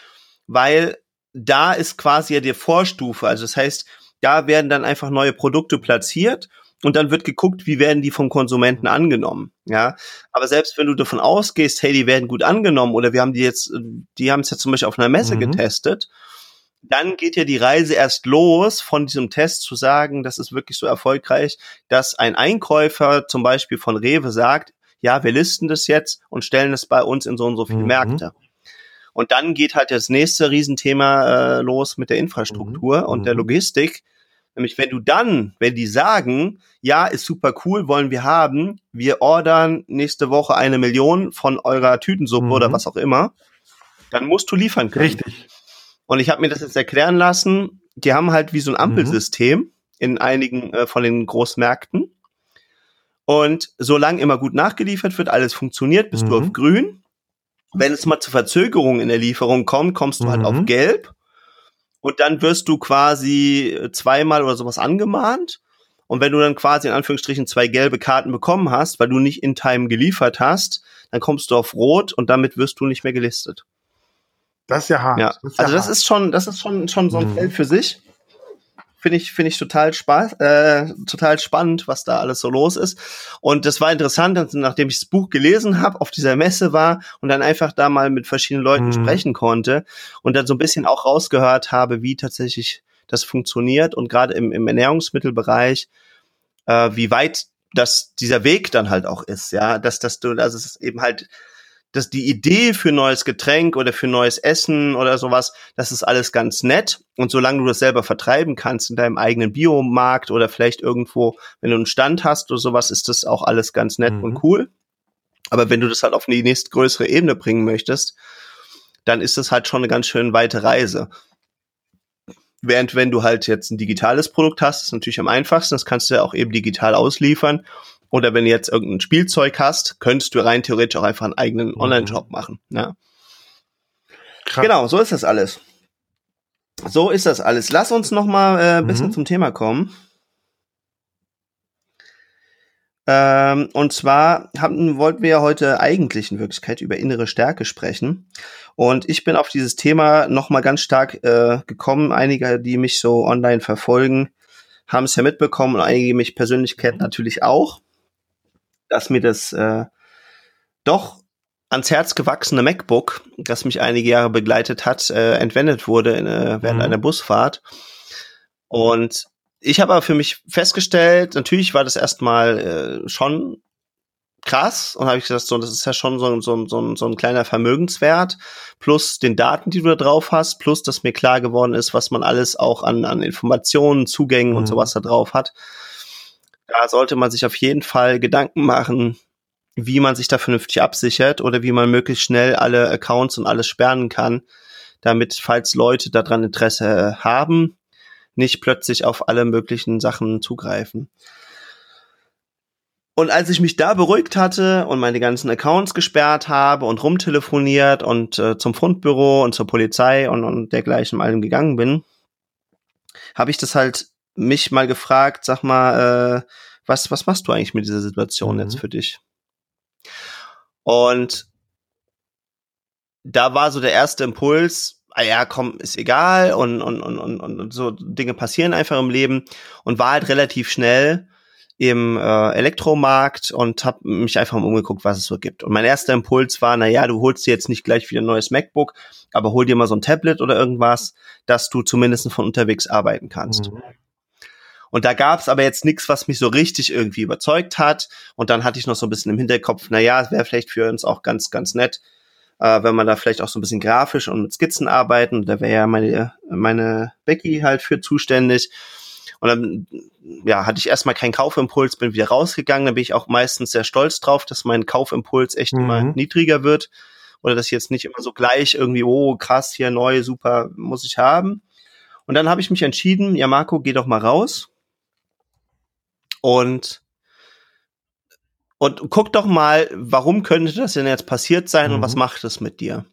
weil da ist quasi ja die Vorstufe. Also das heißt, da werden dann einfach neue Produkte platziert und dann wird geguckt, wie werden die vom Konsumenten angenommen. Ja, aber selbst wenn du davon ausgehst, hey, die werden gut angenommen oder wir haben die jetzt, die haben es ja zum Beispiel auf einer Messe mhm. getestet, dann geht ja die Reise erst los von diesem Test zu sagen, das ist wirklich so erfolgreich, dass ein Einkäufer zum Beispiel von Rewe sagt, ja, wir listen das jetzt und stellen es bei uns in so und so viele mhm. Märkte. Und dann geht halt das nächste Riesenthema äh, los mit der Infrastruktur mhm. und der mhm. Logistik Nämlich, wenn du dann, wenn die sagen, ja, ist super cool, wollen wir haben, wir ordern nächste Woche eine Million von eurer Tütensuppe mhm. oder was auch immer, dann musst du liefern können. Richtig. Und ich habe mir das jetzt erklären lassen, die haben halt wie so ein mhm. Ampelsystem mhm. in einigen äh, von den Großmärkten. Und solange immer gut nachgeliefert wird, alles funktioniert, bist mhm. du auf grün. Wenn es mal zu Verzögerungen in der Lieferung kommt, kommst du mhm. halt auf mhm. gelb und dann wirst du quasi zweimal oder sowas angemahnt. Und wenn du dann quasi in Anführungsstrichen zwei gelbe Karten bekommen hast, weil du nicht in Time geliefert hast, dann kommst du auf Rot und damit wirst du nicht mehr gelistet. Das ist ja hart. Ja. Das ja also das hart. ist schon, das ist schon, schon so ein mhm. Feld für sich finde ich finde ich total spaß äh, total spannend was da alles so los ist und das war interessant nachdem ich das Buch gelesen habe auf dieser Messe war und dann einfach da mal mit verschiedenen Leuten mhm. sprechen konnte und dann so ein bisschen auch rausgehört habe wie tatsächlich das funktioniert und gerade im, im Ernährungsmittelbereich äh, wie weit das dieser Weg dann halt auch ist ja dass dass du also es ist eben halt dass die Idee für neues Getränk oder für neues Essen oder sowas, das ist alles ganz nett. Und solange du das selber vertreiben kannst in deinem eigenen Biomarkt oder vielleicht irgendwo, wenn du einen Stand hast oder sowas, ist das auch alles ganz nett mhm. und cool. Aber wenn du das halt auf die nächstgrößere Ebene bringen möchtest, dann ist das halt schon eine ganz schön weite Reise. Während wenn du halt jetzt ein digitales Produkt hast, ist natürlich am einfachsten, das kannst du ja auch eben digital ausliefern oder wenn du jetzt irgendein Spielzeug hast, könntest du rein theoretisch auch einfach einen eigenen mhm. Online-Shop machen. Ja. Genau, so ist das alles. So ist das alles. Lass uns noch mal äh, ein bisschen mhm. zum Thema kommen. Ähm, und zwar haben, wollten wir ja heute eigentlich in Wirklichkeit über innere Stärke sprechen. Und ich bin auf dieses Thema noch mal ganz stark äh, gekommen. Einige, die mich so online verfolgen, haben es ja mitbekommen und einige mich persönlich kennen natürlich auch dass mir das äh, doch ans Herz gewachsene MacBook, das mich einige Jahre begleitet hat, äh, entwendet wurde in, äh, während mhm. einer Busfahrt. Und ich habe aber für mich festgestellt, natürlich war das erstmal äh, schon krass und habe ich gesagt, so, das ist ja schon so, so, so, so ein kleiner Vermögenswert, plus den Daten, die du da drauf hast, plus dass mir klar geworden ist, was man alles auch an, an Informationen, Zugängen mhm. und sowas da drauf hat da sollte man sich auf jeden Fall Gedanken machen, wie man sich da vernünftig absichert oder wie man möglichst schnell alle Accounts und alles sperren kann, damit, falls Leute daran Interesse haben, nicht plötzlich auf alle möglichen Sachen zugreifen. Und als ich mich da beruhigt hatte und meine ganzen Accounts gesperrt habe und rumtelefoniert und äh, zum Fundbüro und zur Polizei und, und dergleichen allem gegangen bin, habe ich das halt mich mal gefragt, sag mal, äh, was, was machst du eigentlich mit dieser Situation mhm. jetzt für dich? Und da war so der erste Impuls, ah ja, komm, ist egal und, und, und, und, und so Dinge passieren einfach im Leben und war halt relativ schnell im äh, Elektromarkt und habe mich einfach mal umgeguckt, was es so gibt. Und mein erster Impuls war, na ja, du holst dir jetzt nicht gleich wieder ein neues MacBook, aber hol dir mal so ein Tablet oder irgendwas, dass du zumindest von unterwegs arbeiten kannst. Mhm. Und da gab es aber jetzt nichts, was mich so richtig irgendwie überzeugt hat. Und dann hatte ich noch so ein bisschen im Hinterkopf, na ja, es wäre vielleicht für uns auch ganz, ganz nett, äh, wenn man da vielleicht auch so ein bisschen grafisch und mit Skizzen arbeiten. Da wäre ja meine, meine Becky halt für zuständig. Und dann, ja, hatte ich erstmal keinen Kaufimpuls, bin wieder rausgegangen. Dann bin ich auch meistens sehr stolz drauf, dass mein Kaufimpuls echt mhm. immer niedriger wird. Oder dass ich jetzt nicht immer so gleich irgendwie, oh, krass, hier neu, super, muss ich haben. Und dann habe ich mich entschieden, ja, Marco, geh doch mal raus und und guck doch mal, warum könnte das denn jetzt passiert sein mhm. und was mhm. macht es mit dir?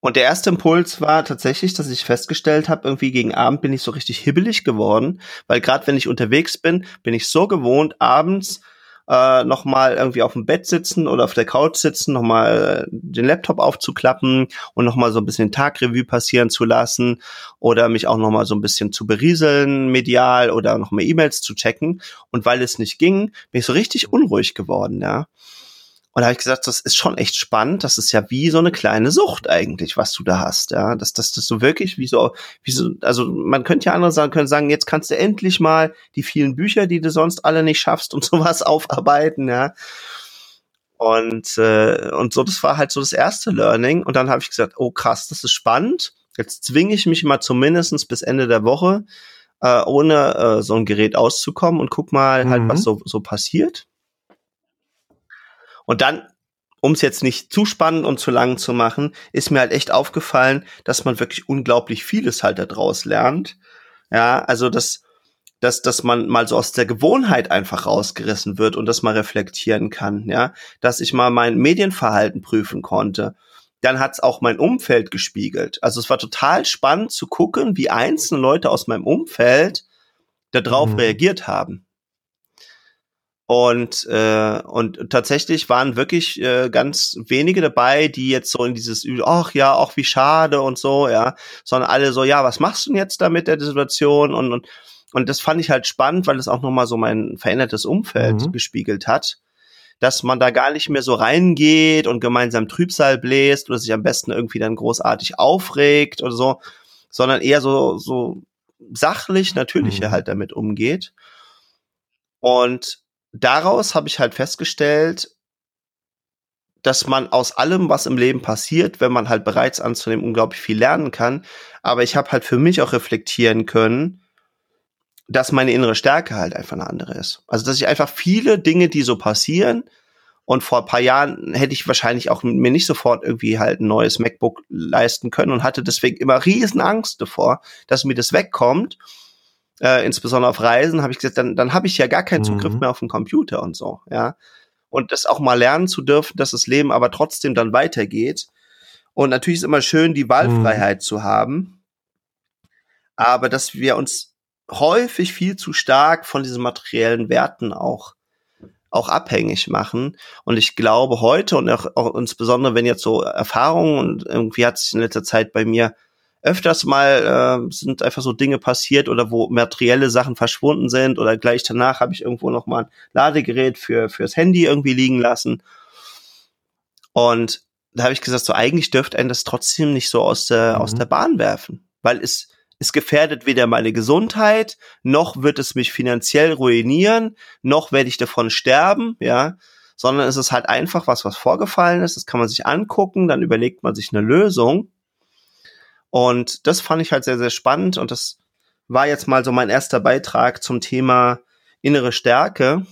Und der erste Impuls war tatsächlich, dass ich festgestellt habe, irgendwie gegen Abend bin ich so richtig hibbelig geworden, weil gerade wenn ich unterwegs bin, bin ich so gewohnt, abends äh, noch mal irgendwie auf dem Bett sitzen oder auf der Couch sitzen, noch mal äh, den Laptop aufzuklappen und noch mal so ein bisschen Tagrevue passieren zu lassen oder mich auch noch mal so ein bisschen zu berieseln medial oder noch mal E-Mails zu checken. Und weil es nicht ging, bin ich so richtig unruhig geworden, ja. Und da habe ich gesagt, das ist schon echt spannend. Das ist ja wie so eine kleine Sucht eigentlich, was du da hast. Ja, dass das, das so wirklich wie so, wie so, also man könnte ja andere sagen, können sagen, jetzt kannst du endlich mal die vielen Bücher, die du sonst alle nicht schaffst und sowas aufarbeiten. Ja. Und, äh, und so, das war halt so das erste Learning. Und dann habe ich gesagt, oh krass, das ist spannend. Jetzt zwinge ich mich mal zumindestens bis Ende der Woche, äh, ohne äh, so ein Gerät auszukommen und guck mal halt, was mhm. so, so passiert. Und dann, um es jetzt nicht zu spannend und zu lang zu machen, ist mir halt echt aufgefallen, dass man wirklich unglaublich vieles halt daraus lernt. Ja, also das dass, dass man mal so aus der Gewohnheit einfach rausgerissen wird und das mal reflektieren kann, ja, dass ich mal mein Medienverhalten prüfen konnte. Dann hat's auch mein Umfeld gespiegelt. Also es war total spannend zu gucken, wie einzelne Leute aus meinem Umfeld darauf mhm. reagiert haben. Und, äh, und tatsächlich waren wirklich äh, ganz wenige dabei, die jetzt so in dieses, ach ja, auch wie schade und so, ja, sondern alle so, ja, was machst du denn jetzt da mit der Situation? Und, und, und das fand ich halt spannend, weil es auch nochmal so mein verändertes Umfeld mhm. gespiegelt hat, dass man da gar nicht mehr so reingeht und gemeinsam Trübsal bläst oder sich am besten irgendwie dann großartig aufregt oder so, sondern eher so, so sachlich, natürlicher mhm. halt damit umgeht. Und daraus habe ich halt festgestellt, dass man aus allem, was im Leben passiert, wenn man halt bereits anzunehmen, unglaublich viel lernen kann. Aber ich habe halt für mich auch reflektieren können, dass meine innere Stärke halt einfach eine andere ist. Also dass ich einfach viele Dinge, die so passieren, und vor ein paar Jahren hätte ich wahrscheinlich auch mir nicht sofort irgendwie halt ein neues MacBook leisten können und hatte deswegen immer riesen Angst davor, dass mir das wegkommt äh, insbesondere auf Reisen, habe ich gesagt, dann, dann habe ich ja gar keinen Zugriff mhm. mehr auf den Computer und so, ja. Und das auch mal lernen zu dürfen, dass das Leben aber trotzdem dann weitergeht. Und natürlich ist immer schön, die Wahlfreiheit mhm. zu haben. Aber dass wir uns häufig viel zu stark von diesen materiellen Werten auch auch abhängig machen. Und ich glaube heute und auch, auch insbesondere wenn jetzt so Erfahrungen und irgendwie hat sich in letzter Zeit bei mir öfters mal äh, sind einfach so Dinge passiert oder wo materielle Sachen verschwunden sind oder gleich danach habe ich irgendwo noch mal ein Ladegerät für fürs Handy irgendwie liegen lassen. Und da habe ich gesagt, so eigentlich dürfte einen das trotzdem nicht so aus der mhm. aus der Bahn werfen, weil es es gefährdet weder meine Gesundheit, noch wird es mich finanziell ruinieren, noch werde ich davon sterben, ja, sondern es ist halt einfach was, was vorgefallen ist, das kann man sich angucken, dann überlegt man sich eine Lösung und das fand ich halt sehr, sehr spannend und das war jetzt mal so mein erster Beitrag zum Thema innere Stärke.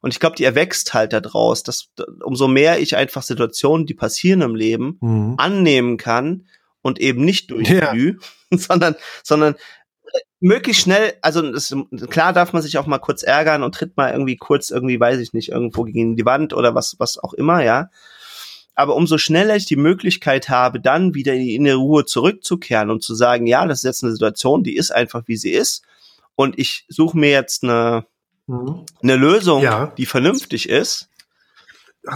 Und ich glaube, die erwächst halt daraus, dass umso mehr ich einfach Situationen, die passieren im Leben, mhm. annehmen kann und eben nicht durchglüh, ja. sondern, sondern äh, möglichst schnell, also das, klar darf man sich auch mal kurz ärgern und tritt mal irgendwie kurz irgendwie, weiß ich nicht, irgendwo gegen die Wand oder was, was auch immer, ja aber umso schneller ich die Möglichkeit habe, dann wieder in die innere Ruhe zurückzukehren und zu sagen, ja, das ist jetzt eine Situation, die ist einfach, wie sie ist. Und ich suche mir jetzt eine, mhm. eine Lösung, ja. die vernünftig ist.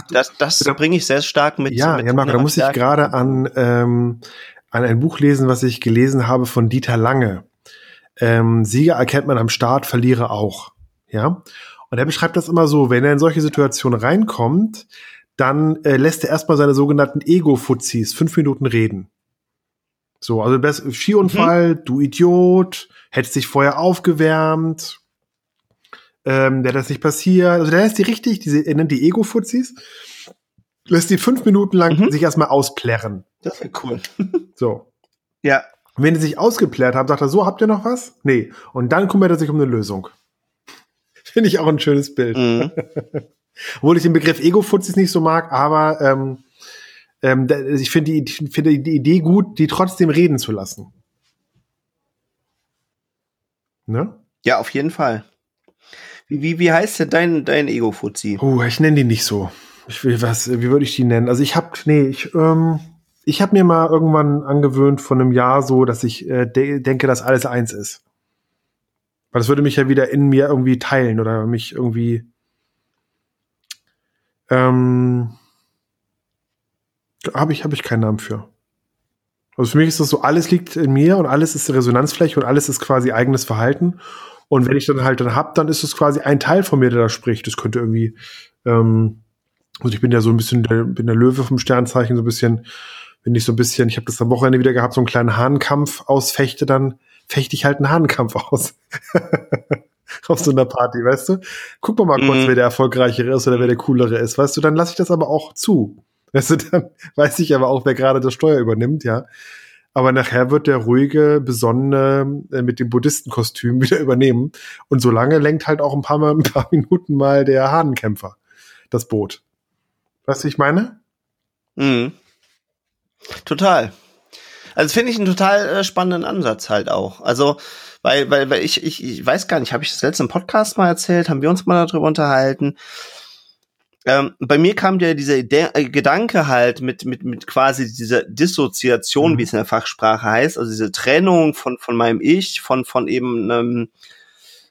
Das, das da, bringe ich sehr stark mit. Ja, mit ja, Marco, da muss ich gerade an, ähm, an ein Buch lesen, was ich gelesen habe von Dieter Lange. Ähm, Sieger erkennt man am Start, Verlierer auch. Ja. Und er beschreibt das immer so, wenn er in solche Situationen reinkommt, dann äh, lässt er erstmal seine sogenannten Ego-Fuzis fünf Minuten reden. So, also das Skiunfall, mhm. du Idiot, hättest dich vorher aufgewärmt, ähm, der das nicht passiert. Also der lässt die richtig, diese, er nennt die Ego-Fuzis, lässt die fünf Minuten lang mhm. sich erstmal ausplärren. Das wäre cool. so. Ja. Und wenn die sich ausgeplärt haben, sagt er, so, habt ihr noch was? Nee. Und dann kümmert er sich um eine Lösung. Finde ich auch ein schönes Bild. Mhm. Obwohl ich den Begriff Ego-Fuzis nicht so mag, aber ähm, ähm, ich finde die, find die Idee gut, die trotzdem reden zu lassen. Ne? Ja, auf jeden Fall. Wie, wie, wie heißt denn dein, dein Ego-Fuzzi? Oh, ich nenne die nicht so. Ich will was, wie würde ich die nennen? Also ich habe, nee, ich, ähm, ich habe mir mal irgendwann angewöhnt von einem Jahr so, dass ich äh, de denke, dass alles eins ist. Weil das würde mich ja wieder in mir irgendwie teilen oder mich irgendwie ähm, habe ich, hab ich keinen Namen für. Also für mich ist das so, alles liegt in mir und alles ist Resonanzfläche und alles ist quasi eigenes Verhalten. Und wenn ich dann halt dann hab, dann ist es quasi ein Teil von mir, der da spricht. Das könnte irgendwie, ähm, also ich bin ja so ein bisschen, der, bin der Löwe vom Sternzeichen, so ein bisschen, wenn ich so ein bisschen, ich habe das am Wochenende wieder gehabt, so einen kleinen Hahnkampf ausfechte, dann fechte ich halt einen Hahnkampf aus. auf so einer Party, weißt du? Guck mal, mal kurz, mhm. wer der erfolgreichere ist oder wer der coolere ist, weißt du? Dann lasse ich das aber auch zu. Weißt du, dann weiß ich aber auch, wer gerade das Steuer übernimmt, ja. Aber nachher wird der ruhige, besonnene äh, mit dem Buddhistenkostüm wieder übernehmen. Und solange lenkt halt auch ein paar, mal, ein paar Minuten mal der Hahnenkämpfer das Boot. Weißt du, ich meine? Mhm. Total. Also finde ich einen total äh, spannenden Ansatz halt auch. Also Weil, weil, weil ich, ich, ich weiß gar nicht, habe ich das letzte im Podcast mal erzählt, haben wir uns mal darüber unterhalten. Ähm, bei mir kam ja dieser Ide äh, Gedanke halt mit, mit, mit quasi dieser Dissoziation, mhm. wie es in der Fachsprache heißt, also diese Trennung von, von meinem Ich, von, von eben ähm,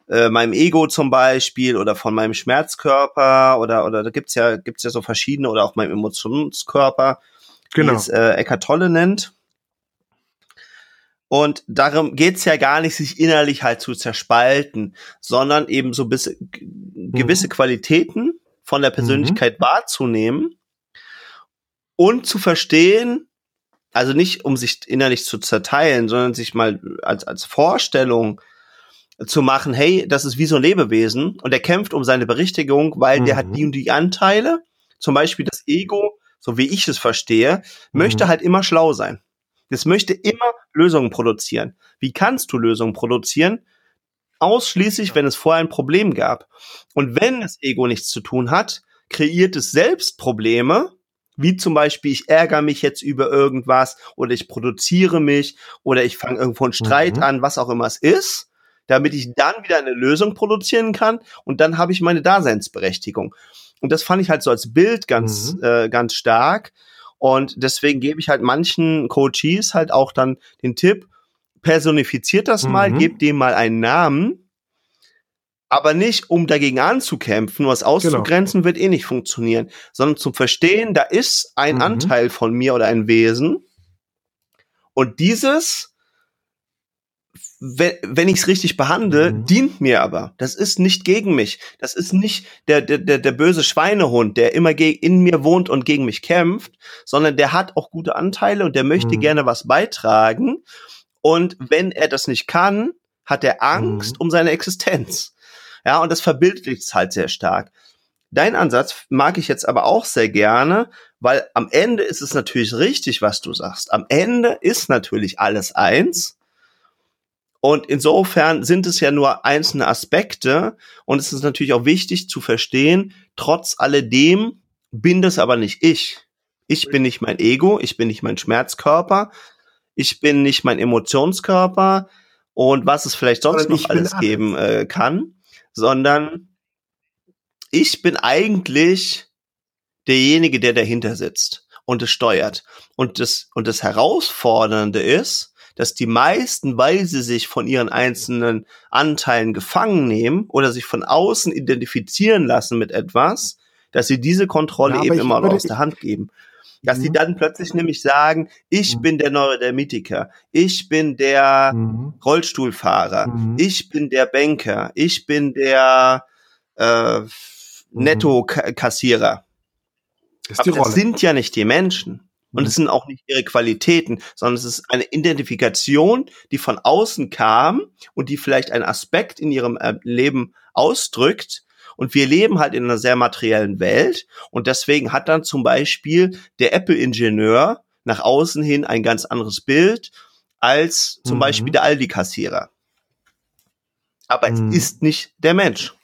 äh, meinem Ego zum Beispiel oder von meinem Schmerzkörper oder, oder da gibt's ja, gibt's ja so verschiedene oder auch meinem Emotionskörper, genau. wie es äh, Eckart Tolle nennt. Und darum geht's ja gar nicht, sich innerlich halt zu zerspalten, sondern eben so bis mhm. gewisse Qualitäten von der Persönlichkeit mhm. wahrzunehmen und zu verstehen, also nicht um sich innerlich zu zerteilen, sondern sich mal als, als Vorstellung zu machen, hey, das ist wie so ein Lebewesen und er kämpft um seine Berichtigung, weil mhm. der hat mhm. die und die Anteile. Zum Beispiel das Ego, so wie ich es verstehe, mhm. möchte halt immer schlau sein. Es möchte immer Lösungen produzieren. Wie kannst du Lösungen produzieren? Ausschließlich, wenn es vorher ein Problem gab. Und wenn das Ego nichts zu tun hat, kreiert es selbst Probleme, wie zum Beispiel, ich ärgere mich jetzt über irgendwas oder ich produziere mich oder ich fange irgendwo einen Streit mhm. an, was auch immer es ist damit ich dann wieder eine Lösung produzieren kann und dann habe ich meine Daseinsberechtigung. Und das fand ich halt so als Bild ganz, mhm. äh, ganz stark. Und deswegen gebe ich halt manchen Coaches halt auch dann den Tipp, personifiziert das mhm. mal, gebt dem mal einen Namen, aber nicht, um dagegen anzukämpfen, was auszugrenzen, genau. wird eh nicht funktionieren, sondern zum Verstehen, da ist ein mhm. Anteil von mir oder ein Wesen. Und dieses wenn, wenn ich es richtig behandle, mhm. dient mir aber. Das ist nicht gegen mich. Das ist nicht der, der, der, der böse Schweinehund, der immer in mir wohnt und gegen mich kämpft, sondern der hat auch gute Anteile und der möchte mhm. gerne was beitragen. Und wenn er das nicht kann, hat er Angst mhm. um seine Existenz. Ja, und das verbildlicht es halt sehr stark. Dein Ansatz mag ich jetzt aber auch sehr gerne, weil am Ende ist es natürlich richtig, was du sagst. Am Ende ist natürlich alles eins. Und insofern sind es ja nur einzelne Aspekte und es ist natürlich auch wichtig zu verstehen, trotz alledem bin das aber nicht ich. Ich bin nicht mein Ego, ich bin nicht mein Schmerzkörper, ich bin nicht mein Emotionskörper und was es vielleicht sonst noch alles geben äh, kann, sondern ich bin eigentlich derjenige, der dahinter sitzt und es steuert. Und das, und das Herausfordernde ist, dass die meisten, weil sie sich von ihren einzelnen Anteilen gefangen nehmen oder sich von außen identifizieren lassen mit etwas, dass sie diese Kontrolle ja, eben immer aus der Hand geben. Dass mhm. sie dann plötzlich nämlich sagen, ich mhm. bin der Neurodermitiker, ich bin der mhm. Rollstuhlfahrer, mhm. ich bin der Banker, ich bin der äh, mhm. Netto-Kassierer. Aber das sind ja nicht die Menschen. Und es mhm. sind auch nicht ihre Qualitäten, sondern es ist eine Identifikation, die von außen kam und die vielleicht einen Aspekt in ihrem äh, Leben ausdrückt. Und wir leben halt in einer sehr materiellen Welt. Und deswegen hat dann zum Beispiel der Apple-Ingenieur nach außen hin ein ganz anderes Bild als zum mhm. Beispiel der Aldi-Kassierer. Aber mhm. es ist nicht der Mensch.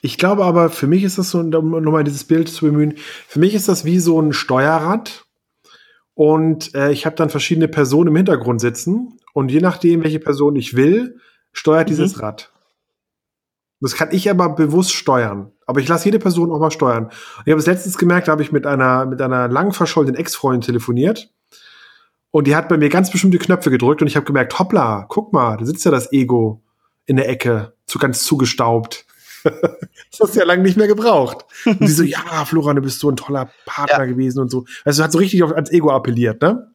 Ich glaube aber, für mich ist das so, um nochmal dieses Bild zu bemühen, für mich ist das wie so ein Steuerrad. Und äh, ich habe dann verschiedene Personen im Hintergrund sitzen. Und je nachdem, welche Person ich will, steuert mhm. dieses Rad. Das kann ich aber bewusst steuern. Aber ich lasse jede Person auch mal steuern. Und ich habe es letztens gemerkt, da habe ich mit einer, mit einer lang verschollenen Ex-Freundin telefoniert. Und die hat bei mir ganz bestimmte Knöpfe gedrückt und ich habe gemerkt, hoppla, guck mal, da sitzt ja das Ego in der Ecke, zu ganz zugestaubt. das hast du ja lange nicht mehr gebraucht. Und sie so, ja, Florian, du bist so ein toller Partner ja. gewesen und so. Also hat so richtig auf, ans Ego appelliert, ne?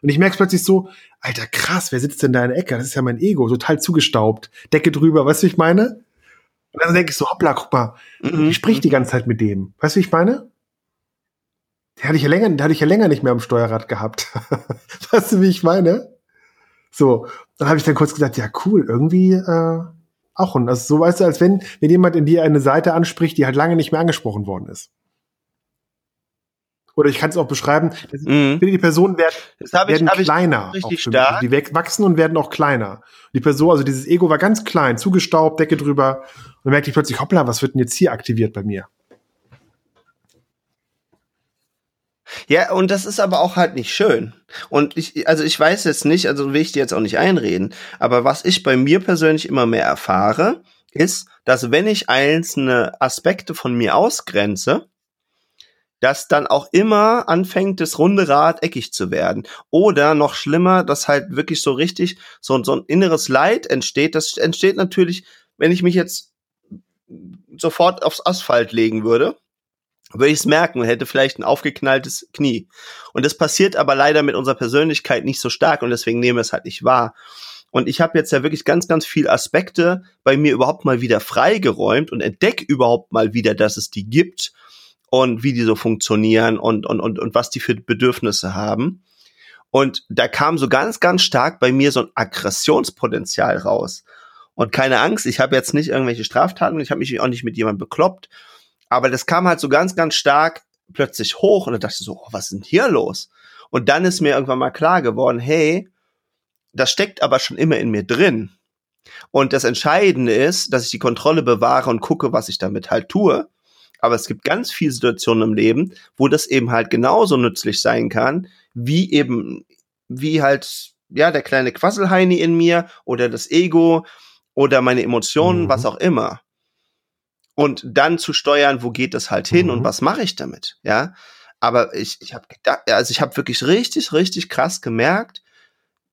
Und ich merke plötzlich so, Alter, krass, wer sitzt denn da in der Ecke? Das ist ja mein Ego, total zugestaubt. Decke drüber, weißt du, wie ich meine? Und dann denke ich so, hoppla, guck mal, mhm. ich sprich die ganze Zeit mit dem. Weißt du, wie ich meine? Den hatte ich ja länger, den hatte ich ja länger nicht mehr am Steuerrad gehabt. weißt du, wie ich meine? So, dann habe ich dann kurz gesagt, ja, cool, irgendwie, äh, auch und das ist so, weißt du, als wenn, wenn jemand in dir eine Seite anspricht, die halt lange nicht mehr angesprochen worden ist. Oder ich kann es auch beschreiben, mhm. die Personen werden, werden ich, kleiner. Richtig stark. Die wachsen und werden auch kleiner. Die Person, also dieses Ego war ganz klein, zugestaubt, Decke drüber. Und dann merkte ich plötzlich, hoppla, was wird denn jetzt hier aktiviert bei mir? Ja, und das ist aber auch halt nicht schön. Und ich, also ich weiß jetzt nicht, also will ich dir jetzt auch nicht einreden, aber was ich bei mir persönlich immer mehr erfahre, ist, dass wenn ich einzelne Aspekte von mir ausgrenze, dass dann auch immer anfängt, das runde Rad eckig zu werden. Oder noch schlimmer, dass halt wirklich so richtig so, so ein inneres Leid entsteht. Das entsteht natürlich, wenn ich mich jetzt sofort aufs Asphalt legen würde, würde ich es merken und hätte vielleicht ein aufgeknalltes Knie. Und das passiert aber leider mit unserer Persönlichkeit nicht so stark und deswegen nehmen wir es halt nicht wahr. Und ich habe jetzt ja wirklich ganz, ganz viele Aspekte bei mir überhaupt mal wieder freigeräumt und entdecke überhaupt mal wieder, dass es die gibt und wie die so funktionieren und, und, und, und was die für Bedürfnisse haben. Und da kam so ganz, ganz stark bei mir so ein Aggressionspotenzial raus. Und keine Angst, ich habe jetzt nicht irgendwelche Straftaten, ich habe mich auch nicht mit jemandem bekloppt, aber das kam halt so ganz, ganz stark plötzlich hoch und da dachte ich so, oh, was ist denn hier los? Und dann ist mir irgendwann mal klar geworden, hey, das steckt aber schon immer in mir drin. Und das Entscheidende ist, dass ich die Kontrolle bewahre und gucke, was ich damit halt tue. Aber es gibt ganz viele Situationen im Leben, wo das eben halt genauso nützlich sein kann, wie eben, wie halt, ja, der kleine Quasselheini in mir oder das Ego oder meine Emotionen, mhm. was auch immer. Und dann zu steuern, wo geht das halt hin mhm. und was mache ich damit, ja. Aber ich, ich habe also ich habe wirklich richtig, richtig krass gemerkt,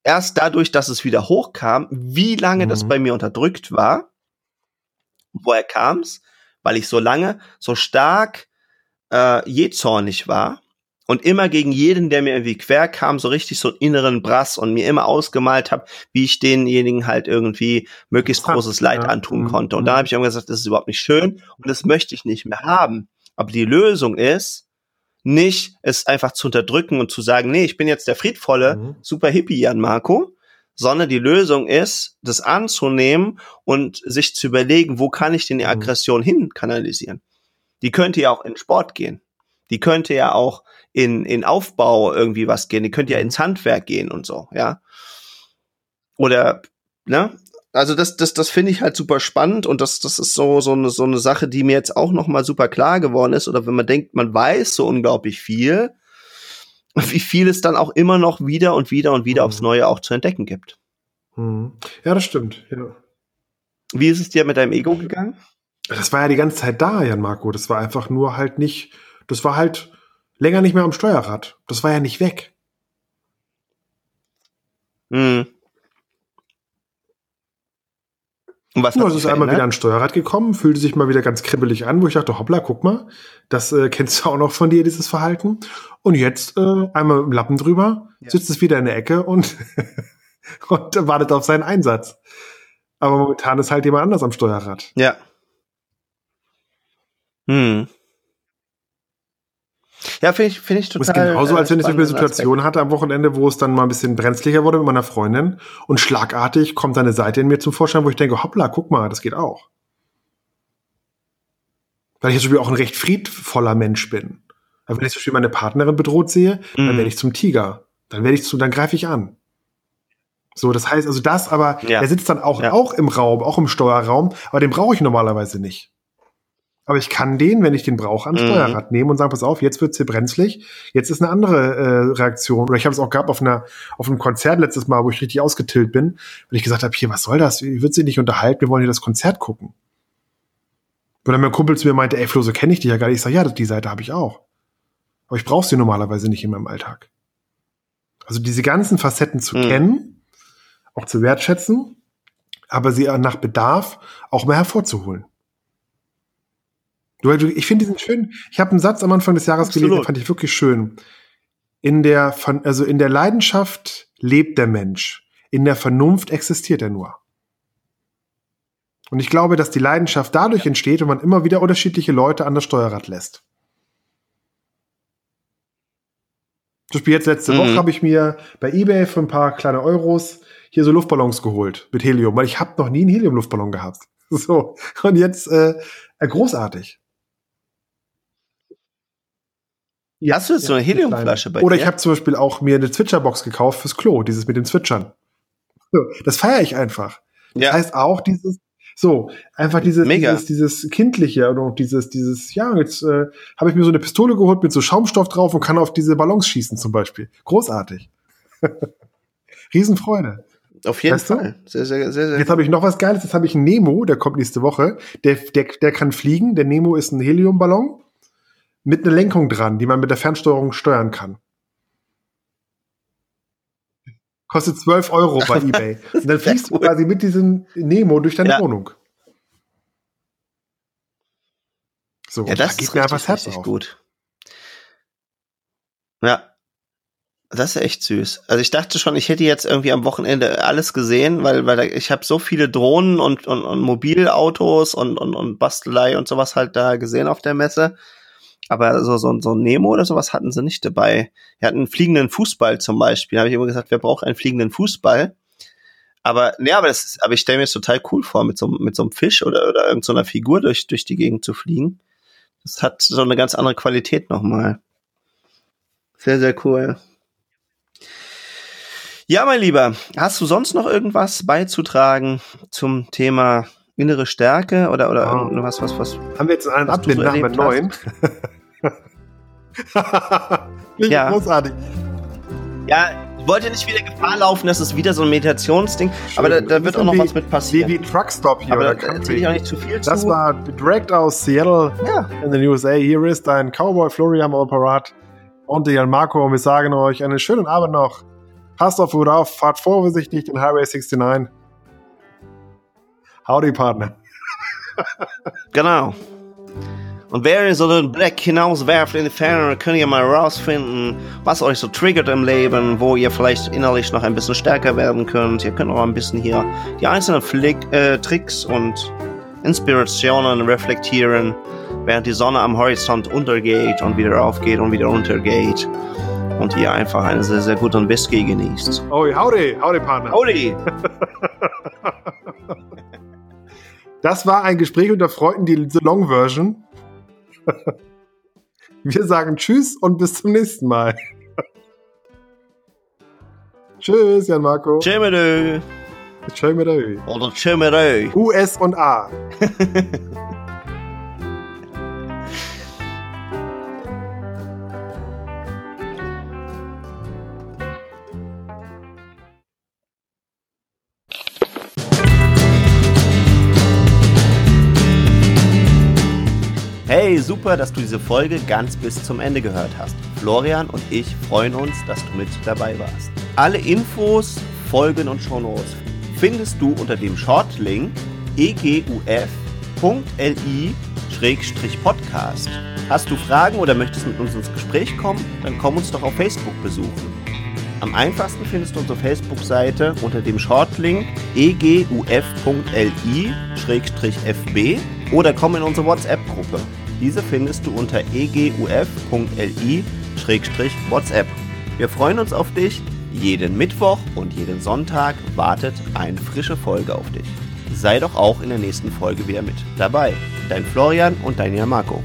erst dadurch, dass es wieder hochkam, wie lange mhm. das bei mir unterdrückt war. Woher kam's? weil ich so lange so stark äh, jähzornig war und immer gegen jeden, der mir irgendwie quer kam, so richtig so einen inneren Brass und mir immer ausgemalt habe, wie ich denjenigen halt irgendwie möglichst großes Leid ja. antun mhm. konnte. Und mhm. da habe ich immer gesagt, das ist überhaupt nicht schön und das möchte ich nicht mehr haben. Aber die Lösung ist, nicht es einfach zu unterdrücken und zu sagen, nee, ich bin jetzt der friedvolle, mhm. super Hippie Jan Marco, sondern die Lösung ist, das anzunehmen und sich zu überlegen, wo kann ich denn die mhm. Aggression hin kanalisieren. Die könnte ja auch in Sport gehen. Die könnte ja auch in, in Aufbau irgendwie was gehen. Die könnte ja mhm. ins Handwerk gehen und so, ja. Oder, ne? Also das, das, das finde ich halt super spannend und das, das ist so, so eine, so eine Sache, die mir jetzt auch noch mal super klar geworden ist. Oder wenn man denkt, man weiß so unglaublich viel, wie viel es dann auch immer noch wieder und wieder und wieder mhm. aufs Neue auch zu entdecken gibt. Mhm. Ja, das stimmt. Ja. Wie ist es dir mit deinem Ego gegangen? Das war ja die ganze Zeit da, Jan Marco. Das war einfach nur halt nicht, das war halt länger nicht mehr am Steuerrad. Das war ja nicht weg. Mhm. Und was ja, es ist einmal wieder an Steuerrad gekommen, fühlte sich mal wieder ganz kribbelig an, wo ich dachte, hoppla, guck mal, das äh, kennst du auch noch von dir, dieses Verhalten. Und jetzt äh, einmal im Lappen drüber, ja. sitzt es wieder in der Ecke und, und wartet auf seinen Einsatz. Aber momentan ist halt jemand anders am Steuerrad. Ja. Hm. Ja, finde ich, finde ich total. Das ist genauso, als wenn ich so eine Situation Aspekt. hatte am Wochenende, wo es dann mal ein bisschen brenzlicher wurde mit meiner Freundin und schlagartig kommt eine Seite in mir zum Vorschein, wo ich denke, hoppla, guck mal, das geht auch. Weil ich jetzt schon auch ein recht friedvoller Mensch bin. Aber wenn ich zum Beispiel meine Partnerin bedroht sehe, mhm. dann werde ich zum Tiger. Dann werde ich zu, dann greife ich an. So, das heißt also das, aber ja. er sitzt dann auch, ja. auch im Raum, auch im Steuerraum, aber den brauche ich normalerweise nicht. Aber ich kann den, wenn ich den brauche, ans mhm. Steuerrad nehmen und sagen, pass auf, jetzt wird's hier brenzlig, jetzt ist eine andere äh, Reaktion. Oder ich habe es auch gehabt auf einer auf einem Konzert letztes Mal, wo ich richtig ausgetillt bin, weil ich gesagt habe, hier, was soll das? Ich würde sie nicht unterhalten, wir wollen hier das Konzert gucken. Und dann mein Kumpel zu mir meinte, ey Flo, so kenne ich dich ja gar nicht. Ich sage, ja, die Seite habe ich auch. Aber ich brauche sie normalerweise nicht in meinem Alltag. Also diese ganzen Facetten zu mhm. kennen, auch zu wertschätzen, aber sie nach Bedarf auch mal hervorzuholen. Ich finde diesen schön. Ich habe einen Satz am Anfang des Jahres Absolut. gelesen, den fand ich wirklich schön. In der, also in der Leidenschaft lebt der Mensch. In der Vernunft existiert er nur. Und ich glaube, dass die Leidenschaft dadurch entsteht, wenn man immer wieder unterschiedliche Leute an das Steuerrad lässt. Zum Beispiel jetzt letzte mhm. Woche habe ich mir bei eBay für ein paar kleine Euros hier so Luftballons geholt mit Helium, weil ich habe noch nie einen Heliumluftballon gehabt. So und jetzt äh, großartig. Ja, Hast du jetzt ja, so eine Heliumflasche bei dir? Oder ich habe zum Beispiel auch mir eine Zwitscherbox gekauft fürs Klo, dieses mit dem Zwitschern. Das feiere ich einfach. Das ja. heißt auch dieses, So, einfach dieses, dieses, dieses kindliche und dieses, dieses, ja, jetzt äh, habe ich mir so eine Pistole geholt mit so Schaumstoff drauf und kann auf diese Ballons schießen zum Beispiel. Großartig. Riesenfreude. Auf jeden weißt Fall. Sehr, sehr, sehr, sehr. Jetzt habe ich noch was Geiles. Jetzt habe ich einen Nemo, der kommt nächste Woche. Der, der, der kann fliegen. Der Nemo ist ein Heliumballon mit einer Lenkung dran, die man mit der Fernsteuerung steuern kann. Kostet 12 Euro bei eBay. Und dann fliegst du quasi mit diesem Nemo durch deine ja. Wohnung. So, ja, das da geht mir einfach das Herz auf. gut. Ja. Das ist echt süß. Also ich dachte schon, ich hätte jetzt irgendwie am Wochenende alles gesehen, weil, weil ich habe so viele Drohnen und, und, und Mobilautos und, und, und Bastelei und sowas halt da gesehen auf der Messe. Aber so, so, so ein Nemo oder sowas hatten sie nicht dabei. Wir hatten einen fliegenden Fußball zum Beispiel. Da habe ich immer gesagt, wer braucht einen fliegenden Fußball? Aber, ne, aber das, aber ich stelle mir das total cool vor, mit so, mit so einem Fisch oder, oder irgendeiner so Figur durch, durch die Gegend zu fliegen. Das hat so eine ganz andere Qualität nochmal. Sehr, sehr cool. Ja, mein Lieber, hast du sonst noch irgendwas beizutragen zum Thema innere Stärke oder, oder oh. irgendwas, was, was. Haben wir jetzt einen so nach mit neun? ja. Großartig. Ja, ich wollte nicht wieder Gefahr laufen, dass es wieder so ein Meditationsding, Schön. aber da, da wird auch noch wie, was mit passieren. Wie, wie Truckstop hier. Aber da erzähle ich auch nicht zu viel das zu. Das war direkt aus Seattle ja. in den USA. Hier ist dein Cowboy Florian Apparat und Jan Marco und wir sagen euch einen schönen Abend noch. Passt auf gut auf, fahrt vorsichtig den Highway 69. Howdy, Partner. genau. Und wer ihr so den Black hinauswerft in die Ferne, könnt ihr mal rausfinden, was euch so triggert im Leben, wo ihr vielleicht innerlich noch ein bisschen stärker werden könnt. Ihr könnt auch ein bisschen hier die einzelnen Flick, äh, Tricks und Inspirationen reflektieren, während die Sonne am Horizont untergeht und wieder aufgeht und wieder untergeht. Und ihr einfach einen sehr, sehr guten Whisky genießt. Oh, howdy, howdy, Partner. Howdy. Das war ein Gespräch unter Freunden, die Long Version. Wir sagen Tschüss und bis zum nächsten Mal. Tschüss, Jan Marco. Tschüss. Tschüss. Oder Tschüss. US und A. super, dass du diese Folge ganz bis zum Ende gehört hast. Florian und ich freuen uns, dass du mit dabei warst. Alle Infos, Folgen und Shownotes findest du unter dem Shortlink eguf.li-podcast. Hast du Fragen oder möchtest mit uns ins Gespräch kommen? Dann komm uns doch auf Facebook besuchen. Am einfachsten findest du unsere Facebook-Seite unter dem Shortlink eguf.li-fb oder komm in unsere WhatsApp-Gruppe. Diese findest du unter eguf.li-whatsapp. Wir freuen uns auf dich. Jeden Mittwoch und jeden Sonntag wartet eine frische Folge auf dich. Sei doch auch in der nächsten Folge wieder mit dabei. Dein Florian und dein Jan Marco.